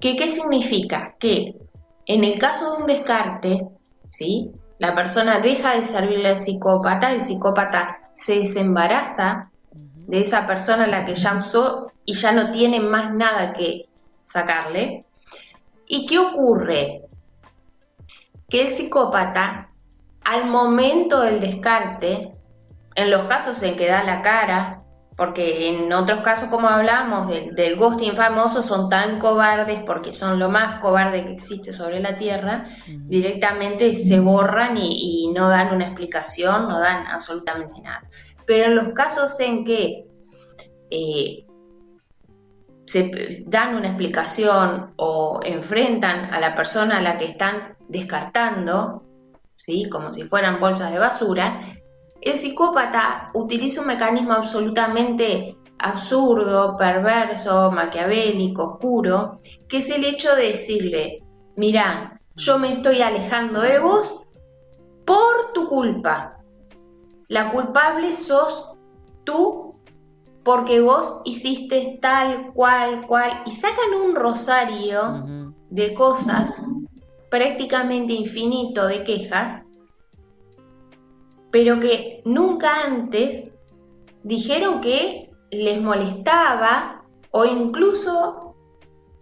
¿Qué, ¿Qué significa? Que en el caso de un descarte, ¿sí? la persona deja de servirle al psicópata, el psicópata se desembaraza de esa persona a la que ya usó y ya no tiene más nada que sacarle. ¿Y qué ocurre? Que el psicópata al momento del descarte, en los casos en que da la cara, porque en otros casos, como hablamos del, ghosting famoso, son tan cobardes porque son lo más cobarde que existe sobre la Tierra, directamente se borran y, no dan una explicación, no dan absolutamente nada. Pero en los casos en que eh, se dan una explicación o enfrentan a la persona a la que están descartando, ¿sí? como si fueran bolsas de basura, el psicópata utiliza un mecanismo absolutamente absurdo, perverso, maquiavélico, oscuro, que es el hecho de decirle, mira, yo me estoy alejando de vos por tu culpa. La culpable sos tú porque vos hiciste tal, cual, cual, y sacan un rosario de cosas prácticamente infinito de quejas, pero que nunca antes dijeron que les molestaba o incluso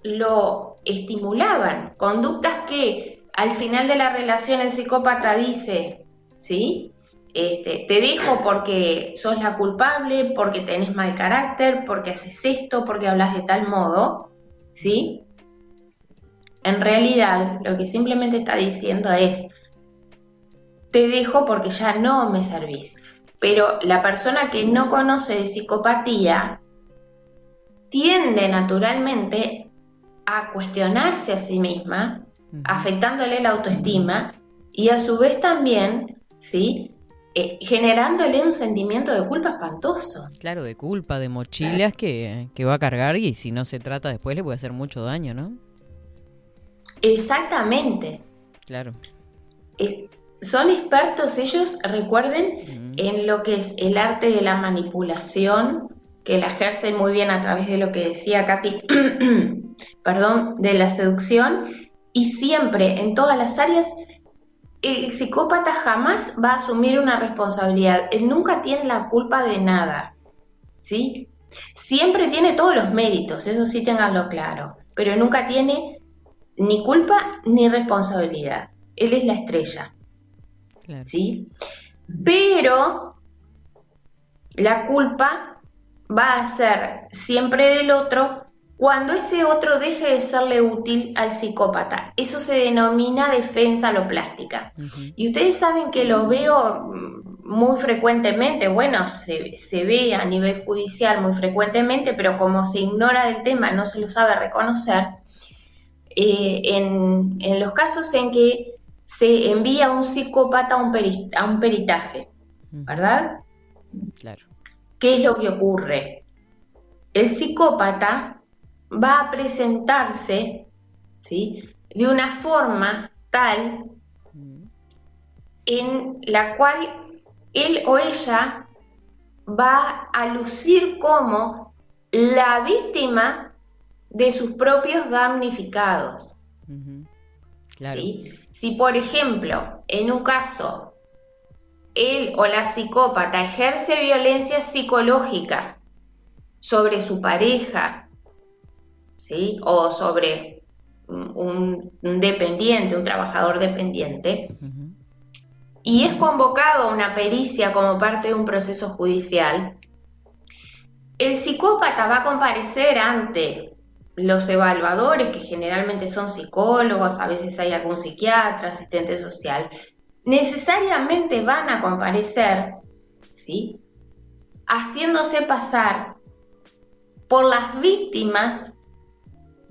lo estimulaban. Conductas que al final de la relación el psicópata dice, ¿sí? Este, te dejo porque sos la culpable, porque tenés mal carácter, porque haces esto, porque hablas de tal modo, ¿sí? En realidad, lo que simplemente está diciendo es, te dejo porque ya no me servís. Pero la persona que no conoce de psicopatía tiende naturalmente a cuestionarse a sí misma, afectándole la autoestima y a su vez también, ¿sí? Eh, generándole un sentimiento de culpa espantoso. Claro, de culpa, de mochilas que, que va a cargar y si no se trata después le puede hacer mucho daño, ¿no? Exactamente. Claro. Eh, son expertos ellos, recuerden, en lo que es el arte de la manipulación, que la ejercen muy bien a través de lo que decía Katy, perdón, de la seducción, y siempre en todas las áreas el psicópata jamás va a asumir una responsabilidad, él nunca tiene la culpa de nada, ¿sí? Siempre tiene todos los méritos, eso sí tenganlo claro, pero nunca tiene ni culpa ni responsabilidad. Él es la estrella, ¿sí? Pero la culpa va a ser siempre del otro cuando ese otro deje de serle útil al psicópata. Eso se denomina defensa aloplástica. Y ustedes saben que lo veo mm, muy frecuentemente, bueno, se, ve a nivel judicial muy frecuentemente, pero como se ignora del tema, no se lo sabe reconocer, eh, en, los casos en que se envía un psicópata a un, a un peritaje, ¿verdad? Claro. ¿Qué es lo que ocurre? El psicópata va a presentarse ¿sí? de una forma tal en la cual él o ella va a lucir como la víctima de sus propios damnificados. Si, por ejemplo, en un caso, él o la psicópata ejerce violencia psicológica sobre su pareja ¿sí? O sobre un, dependiente, un trabajador dependiente, y es convocado a una pericia como parte de un proceso judicial, el psicópata va a comparecer ante los evaluadores, que generalmente son psicólogos, a veces hay algún psiquiatra, asistente social, necesariamente van a comparecer, ¿sí? Haciéndose pasar por las víctimas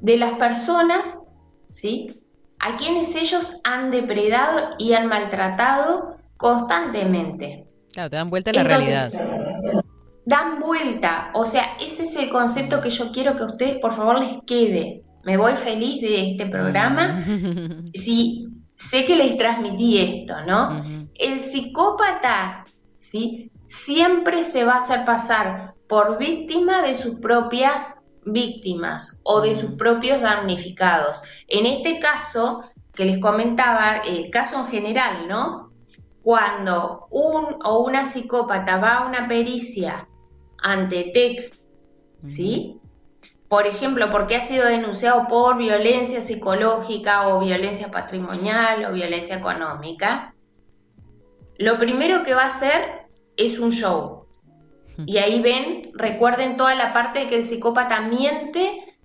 de las personas, ¿sí? A quienes ellos han depredado y han maltratado constantemente. Claro, te dan vuelta a la realidad. Dan vuelta, o sea, ese es el concepto que yo quiero que a ustedes por favor les quede. Me voy feliz de este programa. Sí, sé que les transmití esto, ¿no? El psicópata, ¿sí? Siempre se va a hacer pasar por víctima de sus propias víctimas o de sus propios damnificados. En este caso, que les comentaba, el caso en general, ¿no? Cuando un o una psicópata va a una pericia ante TEC, ¿sí? Por ejemplo, porque ha sido denunciado por violencia psicológica o violencia patrimonial o violencia económica, lo primero que va a hacer es un show, y ahí ven, recuerden toda la parte de que el psicópata miente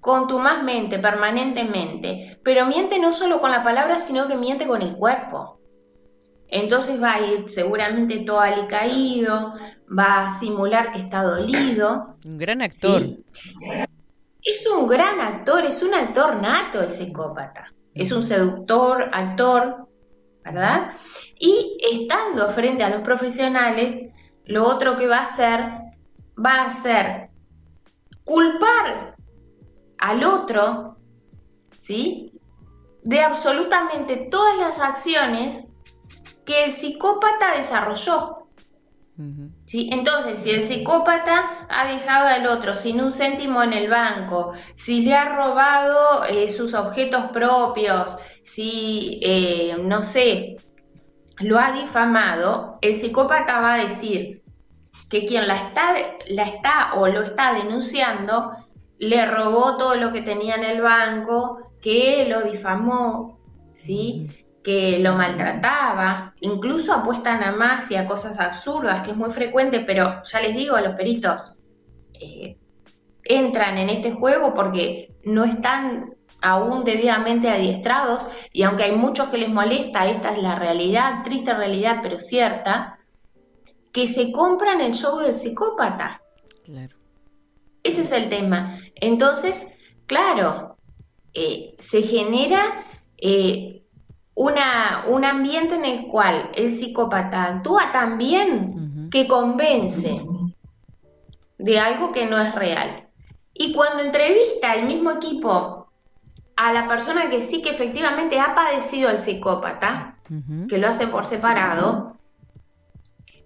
contumazmente, permanentemente, pero miente no solo con la palabra, sino que miente con el cuerpo. Entonces va a ir seguramente todo alicaído, va a simular que está dolido. Un gran actor. Es un gran actor, es un actor nato el psicópata. Es un seductor, actor, ¿verdad? Y estando frente a los profesionales, lo otro que va a hacer va a ser culpar al otro, ¿sí? De absolutamente todas las acciones que el psicópata desarrolló. ¿Sí? Entonces, si el psicópata ha dejado al otro sin un céntimo en el banco, si le ha robado eh, sus objetos propios, si, eh, no sé, lo ha difamado, el psicópata va a decir, que quien la está, la está o lo está denunciando le robó todo lo que tenía en el banco, que lo difamó, ¿sí? que lo maltrataba, incluso apuestan a más y a cosas absurdas, que es muy frecuente, pero ya les digo, los peritos eh, entran en este juego porque no están aún debidamente adiestrados y aunque hay muchos que les molesta, esta es la realidad, triste realidad, pero cierta, que se compran el show del psicópata. Claro. Ese es el tema. Entonces, claro, eh, se genera eh, una, un ambiente en el cual el psicópata actúa tan bien que convence de algo que no es real. Y cuando entrevista el mismo equipo a la persona que sí que efectivamente ha padecido el psicópata, que lo hace por separado,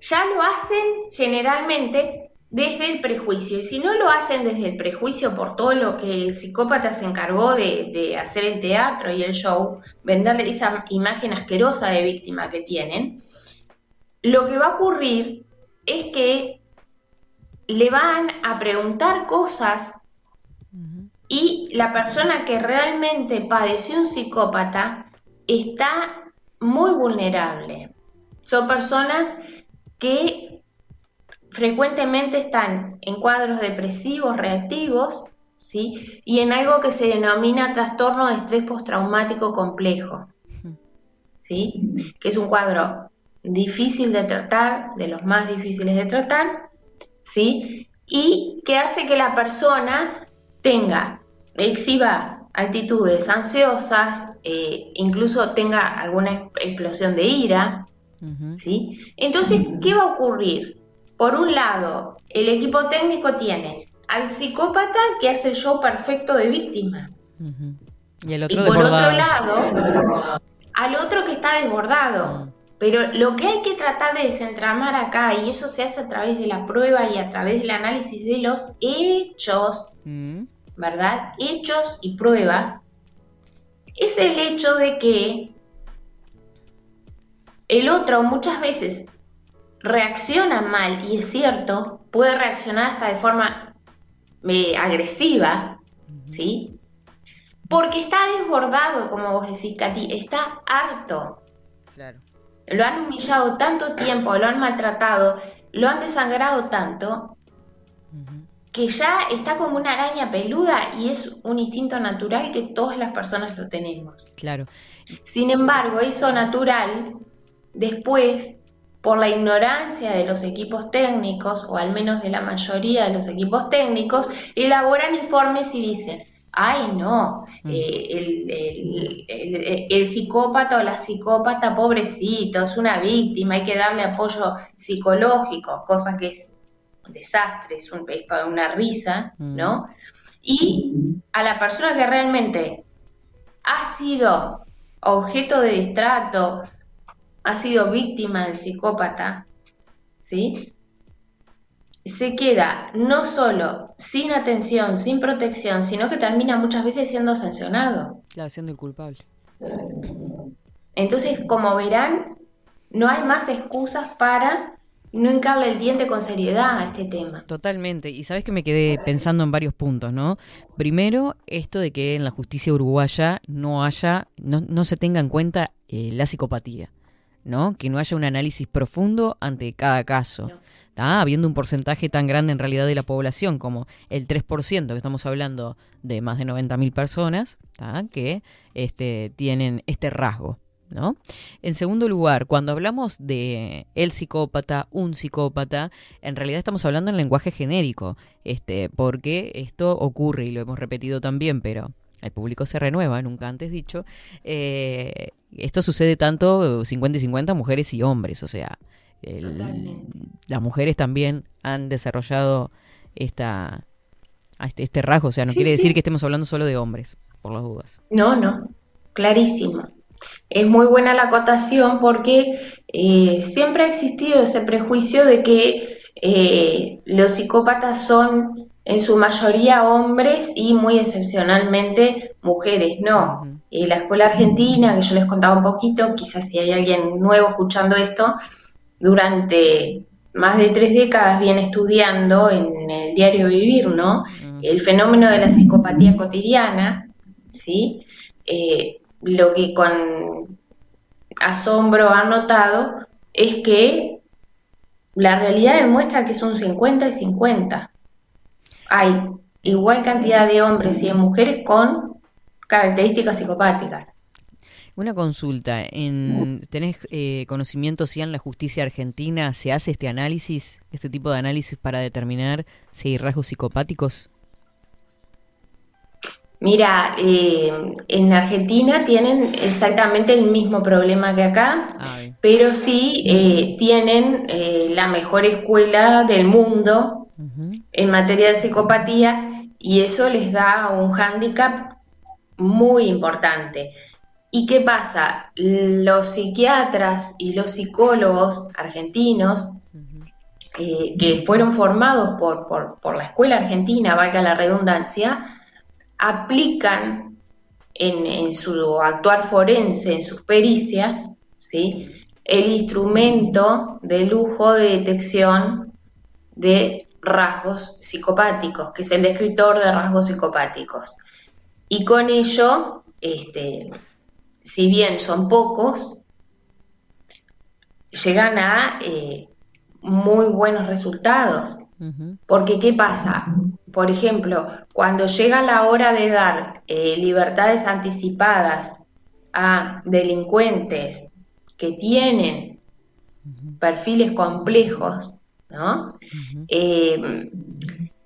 ya lo hacen generalmente desde el prejuicio. Y si no lo hacen desde el prejuicio por todo lo que el psicópata se encargó de, hacer el teatro y el show, venderle esa imagen asquerosa de víctima que tienen, lo que va a ocurrir es que le van a preguntar cosas y la persona que realmente padeció un psicópata está muy vulnerable. Son personas que frecuentemente están en cuadros depresivos reactivos, ¿sí? Y en algo que se denomina trastorno de estrés postraumático complejo, ¿sí? Que es un cuadro difícil de tratar, de los más difíciles de tratar, ¿sí? Y que hace que la persona tenga, exhiba actitudes ansiosas, eh, incluso tenga alguna explosión de ira, ¿sí? Entonces, ¿qué va a ocurrir? Por un lado, el equipo técnico tiene al psicópata que hace el show perfecto de víctima. Y, el otro por otro lado, al otro que está desbordado. Pero lo que hay que tratar de desentramar acá, y eso se hace a través de la prueba y a través del análisis de los hechos, ¿verdad? Hechos y pruebas, es el hecho de que el otro muchas veces reacciona mal, y es cierto, puede reaccionar hasta de forma eh, agresiva, ¿sí? Porque está desbordado, como vos decís, Katy, está harto. Claro. Lo han humillado tanto tiempo, lo han maltratado, lo han desangrado tanto, que ya está como una araña peluda y es un instinto natural que todas las personas lo tenemos. Claro. Sin embargo, eso natural, después por la ignorancia de los equipos técnicos, o al menos de la mayoría de los equipos técnicos, elaboran informes y dicen, ay no, mm. eh, el, psicópata o la psicópata pobrecito, es una víctima, hay que darle apoyo psicológico, cosa que es un desastre, es, un, una risa, mm. ¿no? Y a la persona que realmente ha sido objeto de distrato, ha sido víctima del psicópata, ¿sí? se queda no solo sin atención, sin protección, sino que termina muchas veces siendo sancionado. Claro, siendo el culpable. Entonces, como verán, no hay más excusas para no encarle el diente con seriedad a este tema. Totalmente. Y sabes que me quedé pensando en varios puntos, ¿no? Primero, esto de que en la justicia uruguaya no haya, no, no se tenga en cuenta eh, la psicopatía. ¿no? Que no haya un análisis profundo ante cada caso. Habiendo un porcentaje tan grande en realidad de la población como el 3%, que estamos hablando de más de 90.000 personas, que este, tienen este rasgo. ¿No? En segundo lugar, cuando hablamos de el psicópata, un psicópata, en realidad estamos hablando en lenguaje genérico, este, porque esto ocurre y lo hemos repetido también, pero el público se renueva, nunca antes dicho. Eh, esto sucede tanto 50 y 50 mujeres y hombres, o sea, las mujeres también han desarrollado esta, este, este rasgo, o sea, no quiere decir que estemos hablando solo de hombres, por las dudas. No, no, clarísimo. Es muy buena la acotación porque eh, siempre ha existido ese prejuicio de que eh, los psicópatas son en su mayoría hombres y muy excepcionalmente mujeres, no. Eh, la escuela argentina, que yo les contaba un poquito, quizás si hay alguien nuevo escuchando esto, durante más de tres décadas viene estudiando en el diario Vivir, ¿no? El fenómeno de la psicopatía cotidiana, ¿sí? Eh, lo que con asombro ha notado es que la realidad demuestra que es un 50 y 50. Hay igual cantidad de hombres y de mujeres con características psicopáticas. Una consulta, en, ¿tenés eh, conocimiento si en la justicia argentina se hace este análisis, este tipo de análisis para determinar si hay rasgos psicopáticos? Mira, eh, en Argentina tienen exactamente el mismo problema que acá, pero sí eh, tienen eh, la mejor escuela del mundo en materia de psicopatía y eso les da un hándicap muy importante. ¿Y qué pasa? Los psiquiatras y los psicólogos argentinos que fueron formados por, por, por la escuela argentina, valga la redundancia, aplican en, su actuar forense, en sus pericias, ¿sí? el instrumento de lujo de detección de rasgos psicopáticos, que es el descriptor de rasgos psicopáticos. Y con ello, este, si bien son pocos, llegan a eh, muy buenos resultados. Porque, ¿qué pasa? Por ejemplo, cuando llega la hora de dar eh, libertades anticipadas a delincuentes que tienen perfiles complejos, ¿no? Eh,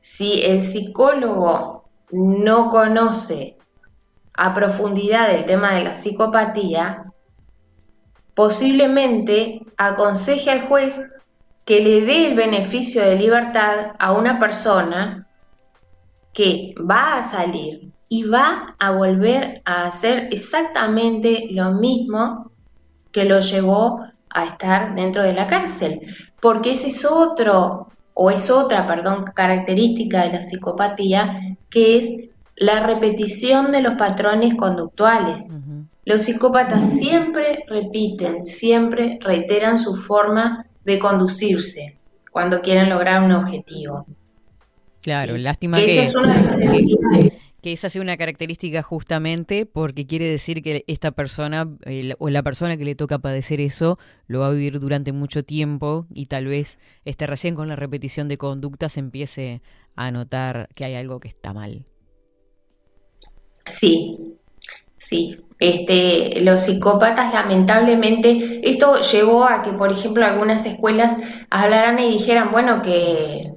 si el psicólogo no conoce a profundidad el tema de la psicopatía, posiblemente aconseje al juez que le dé el beneficio de libertad a una persona que va a salir y va a volver a hacer exactamente lo mismo que lo llevó a estar dentro de la cárcel, porque ese es otro o es otra, perdón, característica de la psicopatía, que es la repetición de los patrones conductuales. Los psicópatas siempre repiten, siempre reiteran su forma de conducirse cuando quieren lograr un objetivo. Claro, lástima que, esa que, esa sea una característica justamente porque quiere decir que esta persona o la persona que le toca padecer eso lo va a vivir durante mucho tiempo y tal vez este, recién con la repetición de conductas empiece a notar que hay algo que está mal. Sí, sí. Este, los psicópatas, lamentablemente, esto llevó a que, por ejemplo, algunas escuelas hablaran y dijeran, bueno, que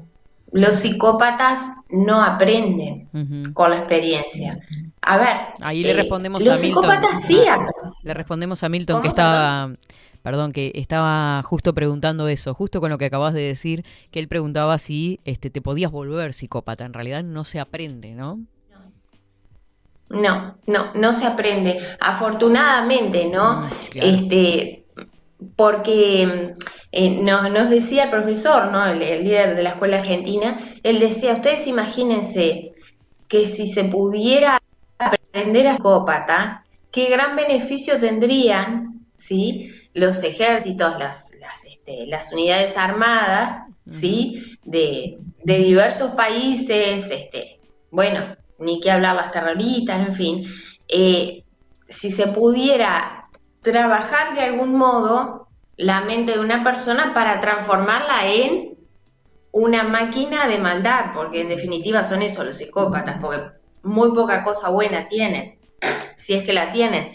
los psicópatas no aprenden con la experiencia. A ver. Ahí le eh, respondemos a Milton. Psicópatas sí ah, Le respondemos a Milton que estaba. Perdón? que estaba justo preguntando eso, justo con lo que acabas de decir, que él preguntaba si este, te podías volver psicópata. En realidad no se aprende, ¿no? No, no, no se aprende. Afortunadamente, ¿no? Mm, este, porque eh, nos, decía el profesor, ¿no? El, líder de la escuela argentina, él decía, ustedes imagínense que si se pudiera aprender a psicópata, qué gran beneficio tendrían, ¿sí? Los ejércitos, las, las, este, las unidades armadas, ¿sí? De, de diversos países, este, bueno, ni qué hablar las terroristas, en fin, eh, si se pudiera trabajar de algún modo la mente de una persona para transformarla en una máquina de maldad, porque en definitiva son eso los psicópatas, porque muy poca cosa buena tienen, si es que la tienen,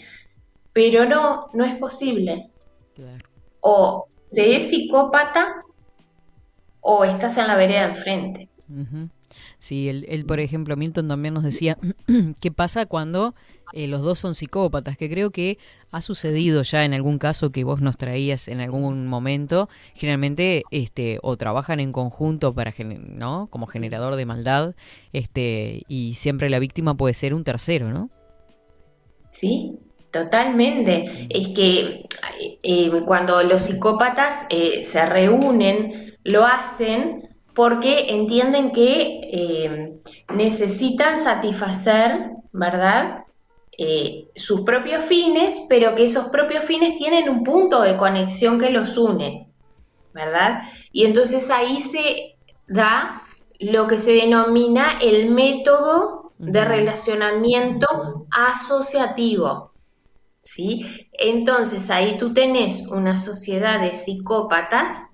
pero no, no es posible. O se es psicópata o estás en la vereda enfrente. Sí, él, por ejemplo, Milton también nos decía qué pasa cuando eh, los dos son psicópatas, que creo que ha sucedido ya en algún caso que vos nos traías en algún momento, generalmente este o trabajan en conjunto para ¿no? como generador de maldad, este y siempre la víctima puede ser un tercero, ¿no? Sí, Totalmente. Es que eh, cuando los psicópatas eh, se reúnen, lo hacen porque entienden que eh, necesitan satisfacer, ¿verdad? Eh, sus propios fines, pero que esos propios fines tienen un punto de conexión que los une. ¿verdad? Y entonces ahí se da lo que se denomina el método de relacionamiento asociativo. ¿Sí? Entonces ahí tú tenés una sociedad de psicópatas,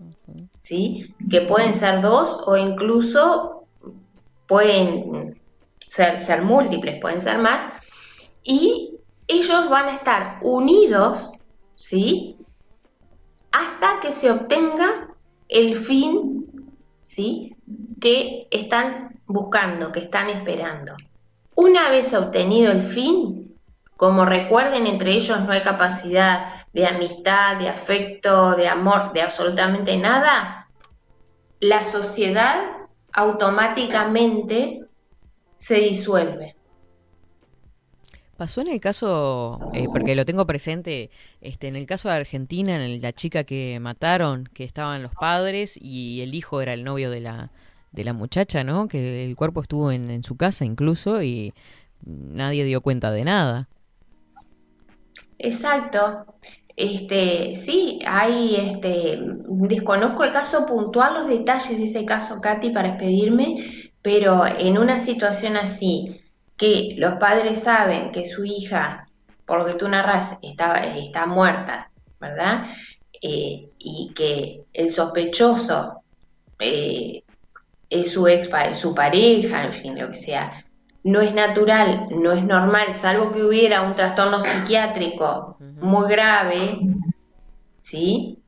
¿sí? Que pueden ser dos o incluso pueden ser, múltiples, pueden ser más, y ellos van a estar unidos, ¿sí? Hasta que se obtenga el fin, ¿sí? Que están buscando, que están esperando. Una vez obtenido el fin, como recuerden, entre ellos no hay capacidad de amistad, de afecto, de amor, de absolutamente nada, la sociedad automáticamente se disuelve. Pasó en el caso, eh, porque lo tengo presente, este, en el caso de Argentina, en la chica que mataron, que estaban los padres y el hijo era el novio de la, de la muchacha, ¿no? Que el cuerpo estuvo en, en su casa incluso y nadie dio cuenta de nada. Exacto. Este, sí, hay, este, desconozco el caso puntual, los detalles de ese caso, Katy, para expedirme, pero en una situación así, que los padres saben que su hija, por lo que tú narras, está, está muerta, ¿verdad? Eh, y que el sospechoso eh, es su ex, su pareja, en fin, lo que sea, no es natural, no es normal, salvo que hubiera un trastorno psiquiátrico muy grave, ¿sí?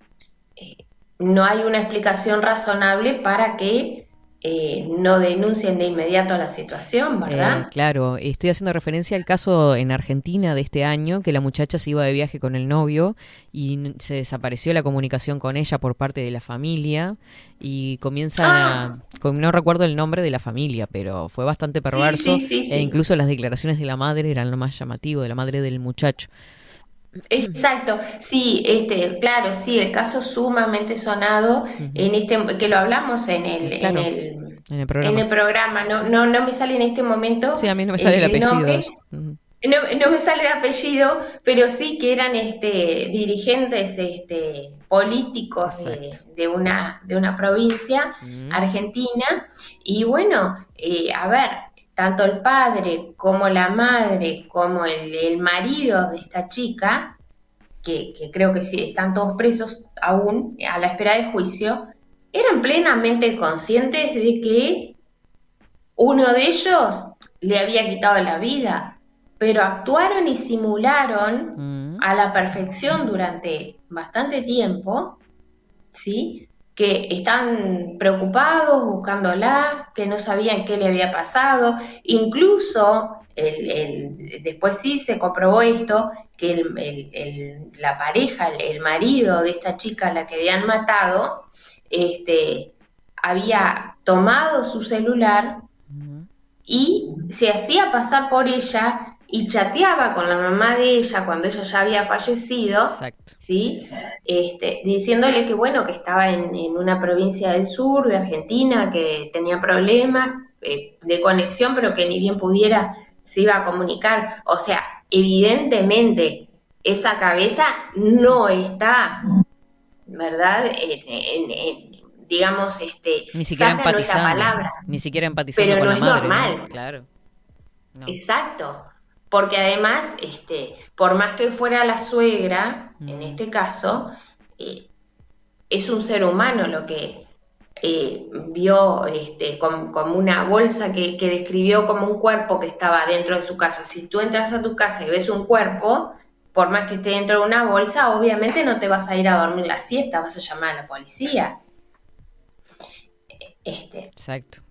Eh, no hay una explicación razonable para que eh, no denuncien de inmediato la situación, ¿verdad? Eh, claro, estoy haciendo referencia al caso en Argentina de este año, que la muchacha se iba de viaje con el novio y se desapareció la comunicación con ella por parte de la familia y comienza, Ah. con, no recuerdo el nombre de la familia, pero fue bastante perverso sí, sí, sí. e incluso las declaraciones de la madre eran lo más llamativo, de la madre del muchacho. Exacto, sí, este, claro, sí, el caso sumamente sonado en este, que lo hablamos en el, Claro, en el, en el programa. en el programa, no, no, no me sale en este momento. Sí, a mí no me sale el apellido. nombre. No, no me sale el apellido, pero sí que eran este, dirigentes este, políticos de, de una, de una provincia argentina. Y bueno, eh, a ver, tanto el padre como la madre, como el, el marido de esta chica, que, que creo que sí están todos presos aún a la espera de juicio, eran plenamente conscientes de que uno de ellos le había quitado la vida pero actuaron y simularon a la perfección durante bastante tiempo, ¿sí? Que estaban preocupados, buscándola, que no sabían qué le había pasado, incluso el, el- después sí se comprobó esto, que el- la pareja, el, marido de esta chica a la que habían matado, este, había tomado su celular y se hacía pasar por ella y chateaba con la mamá de ella cuando ella ya había fallecido, ¿sí? Este, diciéndole que bueno, que estaba en, en una provincia del sur de Argentina, que tenía problemas eh, de conexión, pero que ni bien pudiera se iba a comunicar. O sea, evidentemente esa cabeza no está, ¿verdad? En- en- en- digamos, este, Ni siquiera empatizando. palabra. Ni siquiera empatizando Pero con no la es madre. ¿no? normal. Claro. No. Exacto. Porque además, este, por más que fuera la suegra, en este caso, eh, es un ser humano lo que eh, vio este, com- como una bolsa que, que describió como un cuerpo que estaba dentro de su casa. Si tú entras a tu casa y ves un cuerpo, por más que esté dentro de una bolsa, obviamente no te vas a ir a dormir la siesta, vas a llamar a la policía. Este, Exacto.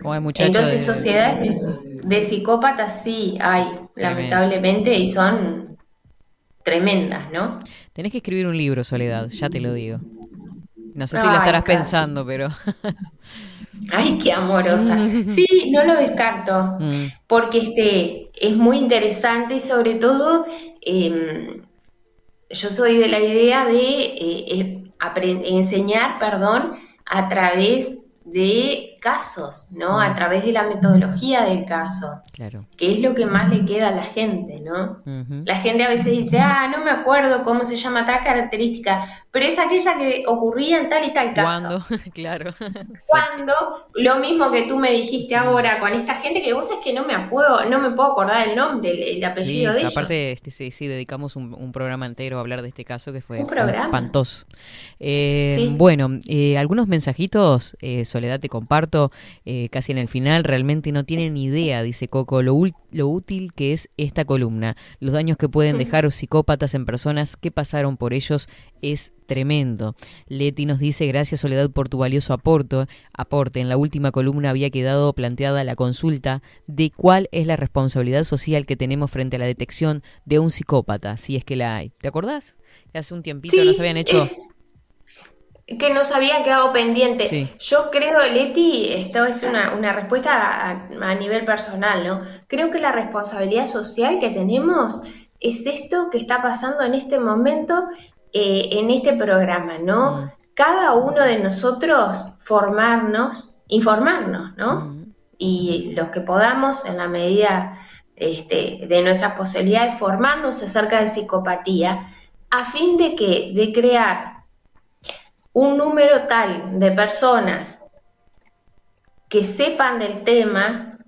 Como entonces, de- sociedades de, de psicópatas sí hay, lamentablemente, y son tremendas, ¿no? Tenés que escribir un libro, Soledad, ya te lo digo. No sé si lo estarás pensando, pero... Ay, qué amorosa. Sí, no lo descarto, Mm, porque este es muy interesante y sobre todo em, yo soy de la idea de eh, eh, enseñar, perdón, a través de casos, ¿no? A través de la metodología del caso. Claro. Que es lo que más le queda a la gente, ¿no? La gente a veces dice, ah, no me acuerdo cómo se llama tal característica, pero es aquella que ocurría en tal y tal caso. ¿Cuándo? claro. Cuando, lo mismo que tú me dijiste ahora con esta gente, que vos es que no me puedo, no me puedo acordar el nombre, el, el apellido sí, de ellos. Aparte, este, sí, sí, dedicamos un, un, programa entero a hablar de este caso que fue, ¿Un programa? espantoso. Eh, Sí. Bueno, eh, algunos mensajitos, eh, Soledad, te comparto, eh, casi en el final, realmente no tienen idea, dice Coco, lo, ul- lo útil que es esta columna. Los daños que pueden dejar psicópatas en personas que pasaron por ellos es tremendo. Leti nos dice, gracias Soledad por tu valioso aporte. aporte. En la última columna había quedado planteada la consulta de cuál es la responsabilidad social que tenemos frente a la detección de un psicópata, si es que la hay. ¿Te acordás? Hace un tiempito Sí, nos habían hecho... es- que nos había quedado pendiente. Sí. Yo creo, Leti, esto es una, una respuesta a, a nivel personal, ¿no? Creo que la responsabilidad social que tenemos es esto que está pasando en este momento eh, en este programa, ¿no? Cada uno de nosotros formarnos, informarnos, ¿no? Y los que podamos, en la medida este, de nuestras posibilidades, formarnos acerca de psicopatía, a fin de que, de crear un número tal de personas que sepan del tema,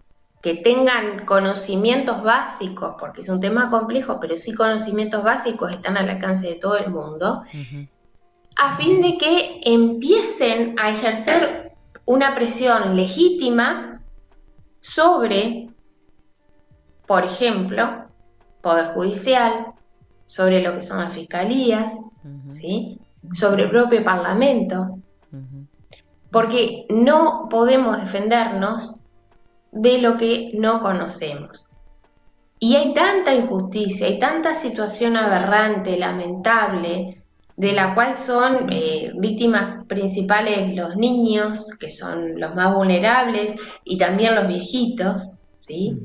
que tengan conocimientos básicos, porque es un tema complejo, pero sí conocimientos básicos están al alcance de todo el mundo, a fin de que empiecen a ejercer una presión legítima sobre, por ejemplo, Poder Judicial, sobre lo que son las fiscalías, ¿sí? Sobre el propio Parlamento, porque no podemos defendernos de lo que no conocemos. Y hay tanta injusticia, hay tanta situación aberrante, lamentable, de la cual son eh, víctimas principales los niños, que son los más vulnerables, y también los viejitos, ¿sí?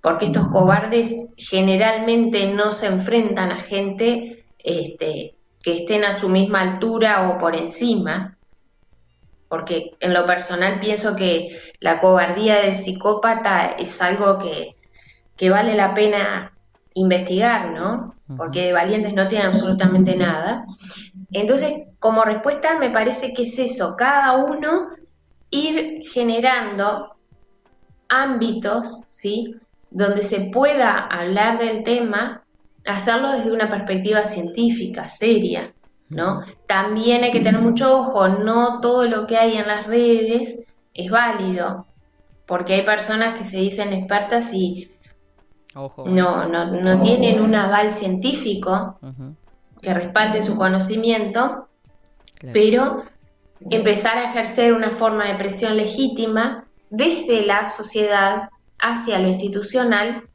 Porque estos cobardes generalmente no se enfrentan a gente este, que estén a su misma altura o por encima, porque en lo personal pienso que la cobardía del psicópata es algo que, que vale la pena investigar, ¿no? Porque de valientes no tienen absolutamente nada. Entonces, como respuesta me parece que es eso, cada uno ir generando ámbitos, ¿sí? Donde se pueda hablar del tema, hacerlo desde una perspectiva científica, seria, ¿no? También hay que tener mucho ojo, no todo lo que hay en las redes es válido, porque hay personas que se dicen expertas y Ojo, no, no, no tienen un aval científico Ujú, que respalde su conocimiento, claro. pero empezar a ejercer una forma de presión legítima desde la sociedad hacia lo institucional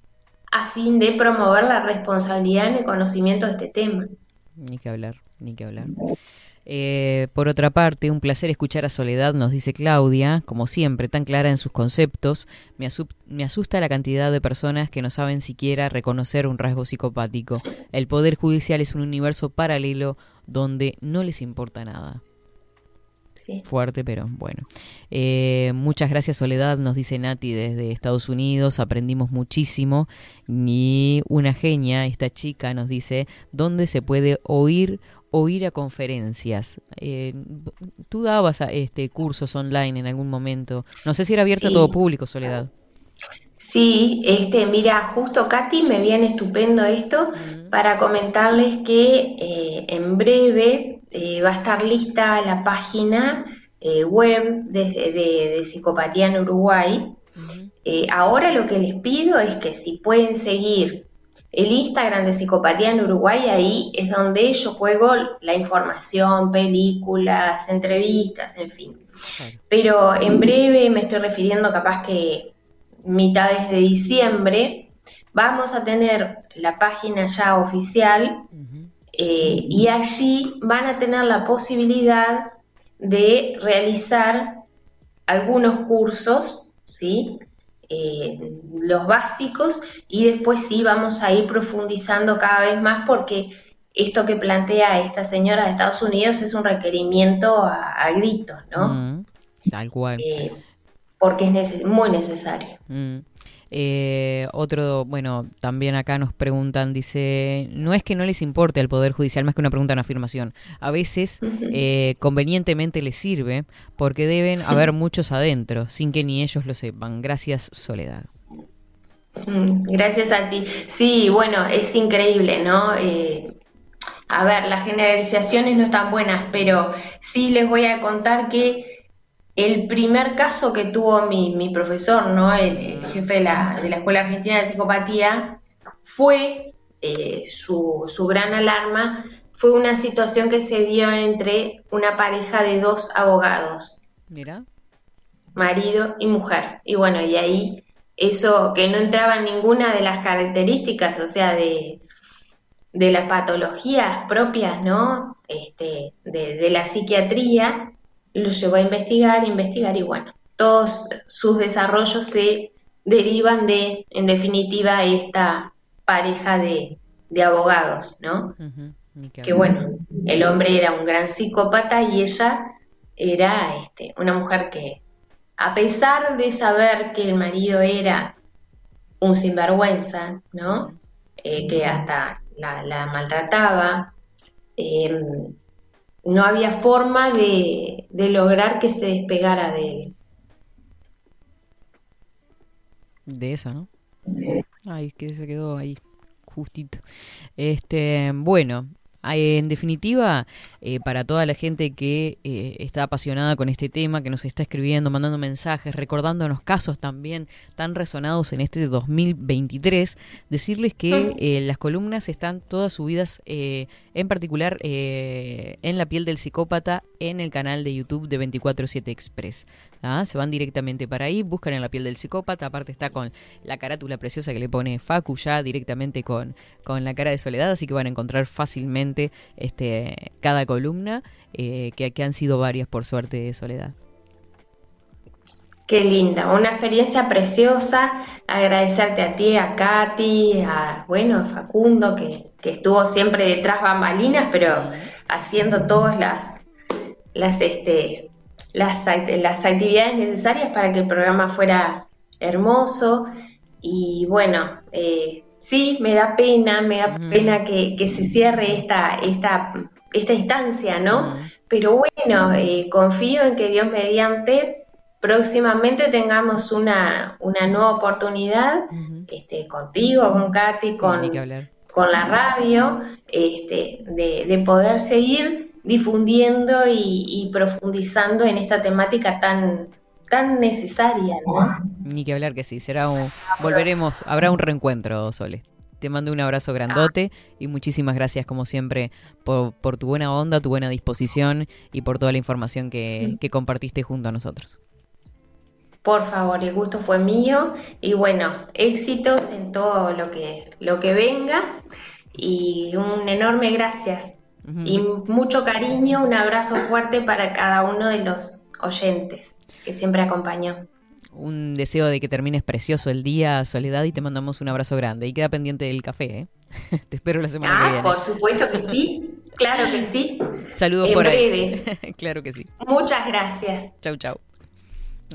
a fin de promover la responsabilidad en el conocimiento de este tema. Ni que hablar, ni que hablar. Eh, por otra parte, un placer escuchar a Soledad, nos dice Claudia, como siempre, tan clara en sus conceptos. Me, me asusta la cantidad de personas que no saben siquiera reconocer un rasgo psicopático. El Poder Judicial es un universo paralelo donde no les importa nada. Sí. Fuerte, pero bueno. Eh, muchas gracias, Soledad, nos dice Nati desde Estados Unidos. Aprendimos muchísimo. Y una genia, esta chica, nos dice dónde se puede oír o ir a conferencias. Eh, Tú dabas a- este cursos online en algún momento. No sé si era abierto Sí. a todo público, Soledad. Sí, este, mira, justo Katy me viene estupendo esto para comentarles que eh, en breve eh, va a estar lista la página eh, web de, de- de Psicopatía en Uruguay. Ahora lo que les pido es que si pueden seguir el Instagram de Psicopatía en Uruguay, ahí es donde yo juego la información, películas, entrevistas, en fin. Pero en breve me estoy refiriendo capaz que mitades de diciembre, vamos a tener la página ya oficial eh, y allí van a tener la posibilidad de realizar algunos cursos, ¿sí? Eh, los básicos y después sí vamos a ir profundizando cada vez más porque esto que plantea esta señora de Estados Unidos es un requerimiento a, a gritos, ¿no? Mm, tal cual. Eh, porque es muy necesario. Mm. Eh, otro, bueno, también acá nos preguntan, dice, no es que no les importe al Poder Judicial, más que una pregunta, una afirmación. A veces eh, convenientemente les sirve porque deben haber muchos adentro, sin que ni ellos lo sepan. Gracias, Soledad. Mm, gracias a ti. Sí, bueno, es increíble, ¿no? Eh, a ver, las generalizaciones no están buenas, pero sí les voy a contar que el primer caso que tuvo mi, profesor, ¿no? El, jefe de la, Escuela Argentina de Psicopatía, fue eh, su, gran alarma, fue una situación que se dio entre una pareja de dos abogados. Mira. Marido y mujer. Y bueno, y ahí eso que no entraba en ninguna de las características, o sea, de, de las patologías propias, ¿no? Este, de, de la psiquiatría, lo llevó a investigar, investigar y bueno, todos sus desarrollos se derivan de, en definitiva, esta pareja de, abogados, ¿no? que bueno, el hombre era un gran psicópata y ella era este, una mujer que, a pesar de saber que el marido era un sinvergüenza, ¿no? Eh, que hasta la, maltrataba, eh, no había forma de, lograr que se despegara de él. De eso, ¿no? Ay, que se quedó ahí, justito. Este, bueno, en definitiva, eh, para toda la gente que eh, está apasionada con este tema, que nos está escribiendo, mandando mensajes, recordándonos casos también tan resonados en este 2023, decirles que eh, las columnas están todas subidas, en particular en la piel del psicópata, en el canal de YouTube de 247 Express. Se van directamente para ahí, buscan en la piel del psicópata, aparte está con la carátula preciosa que le pone Facu ya directamente con, con la cara de soledad, así que van a encontrar fácilmente este, cada columna, eh, que, que han sido varias por suerte de soledad. Qué linda, una experiencia preciosa. Agradecerte a ti, a Katy, a bueno, a Facundo, que, que estuvo siempre detrás bambalinas, pero haciendo todas las, las este, las, las actividades necesarias para que el programa fuera hermoso. Y bueno, eh, sí, me da pena, me da pena que, se cierre esta, esta, esta instancia, ¿no? Pero bueno, eh, confío en que Dios mediante próximamente tengamos una, una nueva oportunidad este, contigo, con Katy, con, con la radio, este, de, de poder seguir difundiendo y, profundizando en esta temática tan, tan necesaria, ¿no? Ni que hablar que sí, será un, volveremos, habrá un reencuentro, Sole. Te mando un abrazo grandote y muchísimas gracias como siempre por, por tu buena onda, tu buena disposición y por toda la información que, que compartiste junto a nosotros. Por favor, el gusto fue mío y bueno, éxitos en todo lo que, lo que venga y un enorme gracias y mucho cariño, un abrazo fuerte para cada uno de los oyentes que siempre acompañó. Un deseo de que termines precioso el día, Soledad, y te mandamos un abrazo grande. Y queda pendiente del café, ¿eh? te espero la semana que ah, viene. por supuesto que sí, claro que sí. Saludos por ahí. claro que sí. Muchas gracias. Chau, chau.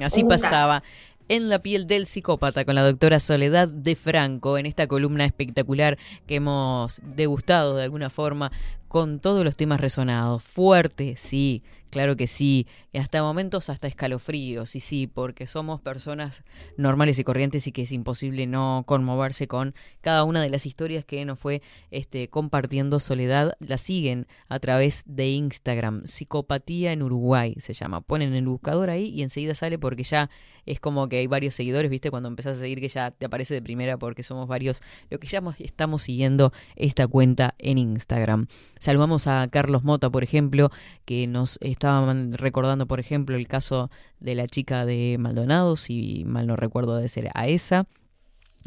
Así pasaba en la piel del psicópata con la doctora Soledad de Franco en esta columna espectacular que hemos degustado de alguna forma con todos los temas resonados. Fuerte, sí, claro que sí. Y hasta momentos hasta escalofríos, y sí, porque somos personas normales y corrientes y que es imposible no conmoverse con cada una de las historias que nos fue este, compartiendo Soledad. La siguen a través de Instagram, Psicopatía en Uruguay se llama. Ponen el buscador ahí y enseguida sale porque ya es como que hay varios seguidores, ¿viste? Cuando empezás a seguir que ya te aparece de primera porque somos varios, lo que ya estamos siguiendo esta cuenta en Instagram. Saludamos a Carlos Mota, por ejemplo, que nos estaban recordando, por ejemplo, el caso de la chica de Maldonado, si mal no recuerdo de ser a esa.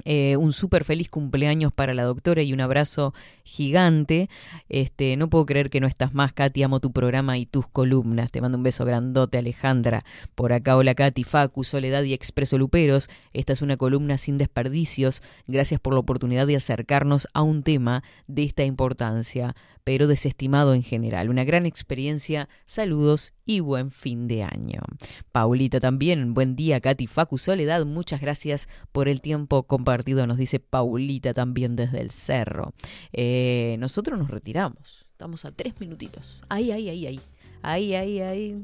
Eh, un súper feliz cumpleaños para la doctora y un abrazo gigante. Este, no puedo creer que no estás más, Katy. Amo tu programa y tus columnas. Te mando un beso grandote, Alejandra. Por acá, hola Katy, Facu, Soledad y Expreso Luperos. Esta es una columna sin desperdicios. Gracias por la oportunidad de acercarnos a un tema de esta importancia. Pero desestimado en general. Una gran experiencia, saludos y buen fin de año. Paulita también, buen día, Katy Facu Soledad, muchas gracias por el tiempo compartido, nos dice Paulita también desde el cerro. Eh, nosotros nos retiramos, estamos a tres minutitos. Ahí, ahí, ahí, ahí. Ahí, ahí, ahí.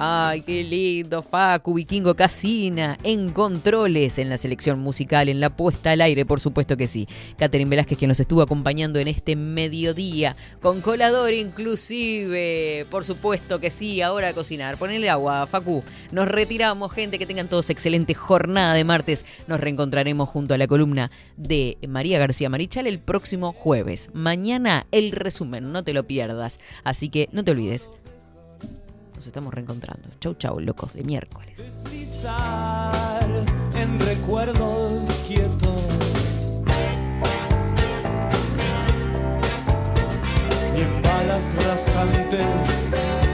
Ay, qué lindo, Facu, Vikingo Casina, en controles, en la selección musical, en la puesta al aire, por supuesto que sí. Catherine Velázquez que nos estuvo acompañando en este mediodía, con colador inclusive, por supuesto que sí, ahora a cocinar. Ponele agua, Facu. Nos retiramos, gente, que tengan todos excelente jornada de martes. Nos reencontraremos junto a la columna de María García Marichal el próximo jueves. Mañana el resumen, no te lo pierdas. Así que no te olvides, nos estamos reencontrando. Chau, chau, locos de miércoles. Deslizar en recuerdos quietos y en balas rasantes